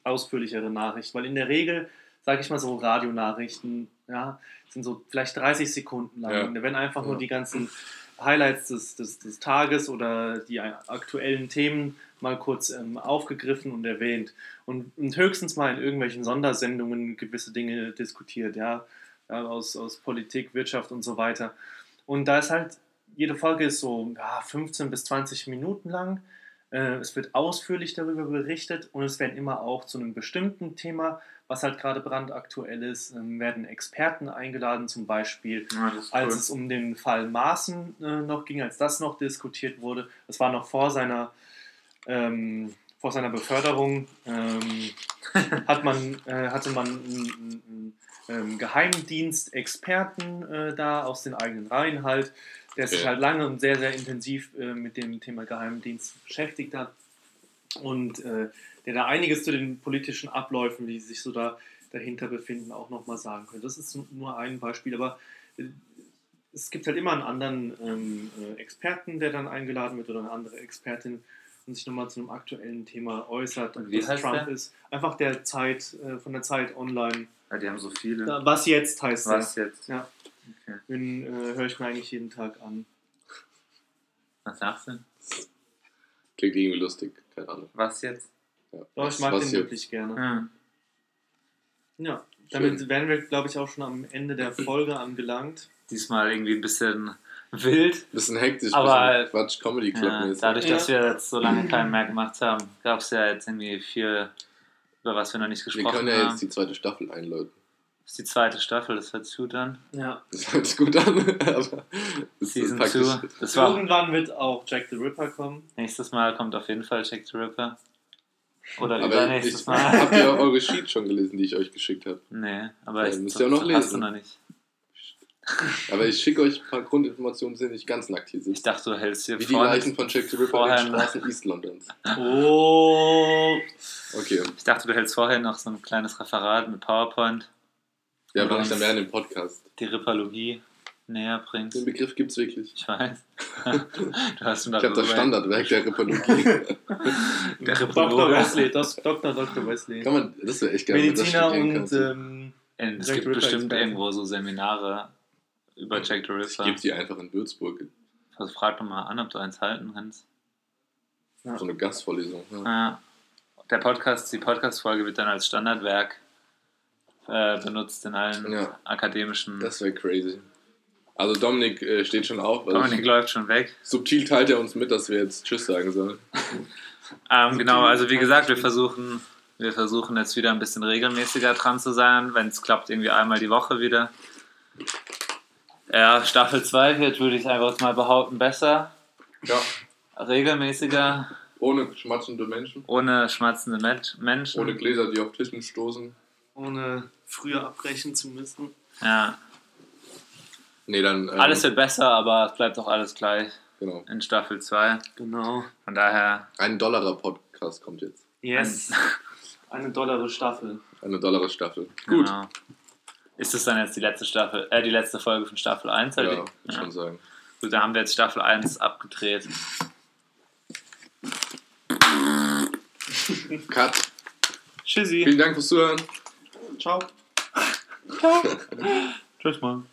ausführlichere Nachrichten. Weil in der Regel, sage ich mal so, Radionachrichten, ja, sind so vielleicht 30 Sekunden lang. Ja. Da werden einfach nur Ja. die ganzen Highlights des, des, des Tages oder die aktuellen Themen mal kurz ähm, aufgegriffen und erwähnt. Und, und höchstens mal in irgendwelchen Sondersendungen gewisse Dinge diskutiert, ja, aus, aus Politik, Wirtschaft und so weiter. Und da ist halt, jede Folge ist so ja, 15 bis 20 Minuten lang. Äh, es wird ausführlich darüber berichtet und es werden immer auch zu einem bestimmten Thema, was halt gerade brandaktuell ist, ähm, werden Experten eingeladen, zum Beispiel Ja, das ist als cool. es um den Fall Maaßen äh, noch ging, als das noch diskutiert wurde. Das war noch vor seiner, ähm, vor seiner Beförderung. Ähm, (laughs) hat man, äh, hatte man einen, einen, einen Geheimdienst-Experten äh, da aus den eigenen Reihen halt, der sich halt lange und sehr, sehr intensiv äh, mit dem Thema Geheimdienst beschäftigt hat und äh, der da einiges zu den politischen Abläufen, die sich so da dahinter befinden, auch nochmal sagen könnte. Das ist nur ein Beispiel, aber äh, es gibt halt immer einen anderen ähm, äh, Experten, der dann eingeladen wird oder eine andere Expertin und sich nochmal zu einem aktuellen Thema äußert. Und wie was heißt Trump der? ist. Einfach der Zeit, äh, von der Zeit online. Ja, die haben so viele. Ja, was jetzt heißt Was der. jetzt? Ja. Okay. Den äh, höre ich mir eigentlich jeden Tag an. Was sagst du? Klingt irgendwie lustig, keine Ahnung. Was jetzt? Ja. Doch, ich mag was den jetzt? wirklich gerne. Ja, Schön. damit wären wir, glaube ich, auch schon am Ende der (clears throat) Folge angelangt. Diesmal irgendwie ein bisschen wild. Bisschen hektisch, Aber- bisschen Quatsch, Comedy Club Ja, dadurch, dass Ja. wir jetzt so lange keinen mehr gemacht haben, gab es ja jetzt irgendwie viel, über was wir noch nicht Wir gesprochen können ja haben. jetzt die zweite Staffel einläuten. Das ist die zweite Staffel, das hört sich gut an. Ja. Das hört sich gut an, (laughs) aber das ist Season praktisch. 2. Das war Irgendwann wird auch Jack the Ripper kommen. nächstes Mal kommt auf jeden Fall Jack the Ripper. Oder Aber übernächstes ich, Mal. habt ihr (laughs) eure Sheet schon gelesen, die ich euch geschickt habe? Nee, aber Ja, ich müsst ihr auch noch hast lesen. du noch nicht. Aber ich schicke euch ein paar Grundinformationen, die nicht ganz nackt hier Ich sind. dachte, du hältst hier Wie die Leichen von Jack the Ripper in vorher- den Straßen East Londons. Oh. Okay. Ich dachte, du hältst vorher noch so ein kleines Referat mit PowerPoint, Ja, mache ich dann während dem Podcast. die Ripperlogie näher bringst. Den Begriff gibt es wirklich. Ich weiß. (laughs) du hast ihn Ich habe das Standardwerk der Rippologie. (laughs) Der Dr. Rippologe. Wesley, das, Dr. Dr. Wesley. Kann man, das wäre echt geil, wenn man das Mediziner und kannst. ähm, Es gibt bestimmt irgendwo so Seminare über Jack the Ich gebe die einfach in Würzburg. Also frag doch mal an, ob du eins halten kannst. Ja. So eine Gastvorlesung. Ja. Ja. Der Podcast, die Podcast-Folge wird dann als Standardwerk äh, benutzt in allen Ja. akademischen. Das wäre crazy. Also Dominik äh, steht schon auf. Also Dominik läuft schon weg. subtil teilt er uns mit, dass wir jetzt Tschüss sagen sollen. (laughs) Ähm, genau, also wie gesagt, wir versuchen, wir versuchen jetzt wieder ein bisschen regelmäßiger dran zu sein, wenn es klappt, irgendwie einmal die Woche wieder. Ja, Staffel 2 wird, würde ich einfach mal behaupten, besser, Ja. regelmäßiger, Ohne schmatzende Menschen. ohne schmatzende Met- Menschen. Ohne Gläser, die auf Tischen stoßen. ohne früher abbrechen zu müssen. Ja. Nee, dann. ähm, Alles wird besser, aber es bleibt auch alles gleich Genau. in Staffel 2. Genau. Von daher, Ein Dollarer Podcast kommt jetzt. Yes. Eine dollare Staffel. Eine Dollarer Staffel. Gut. genau. Ist das dann jetzt die letzte Staffel, äh, die letzte Folge von Staffel 1? Ja, würde ich schon sagen. Gut, dann haben wir jetzt Staffel 1 abgedreht. Cut. Tschüssi. Vielen Dank fürs Zuhören. Ciao. (laughs) Tschüss, Mann.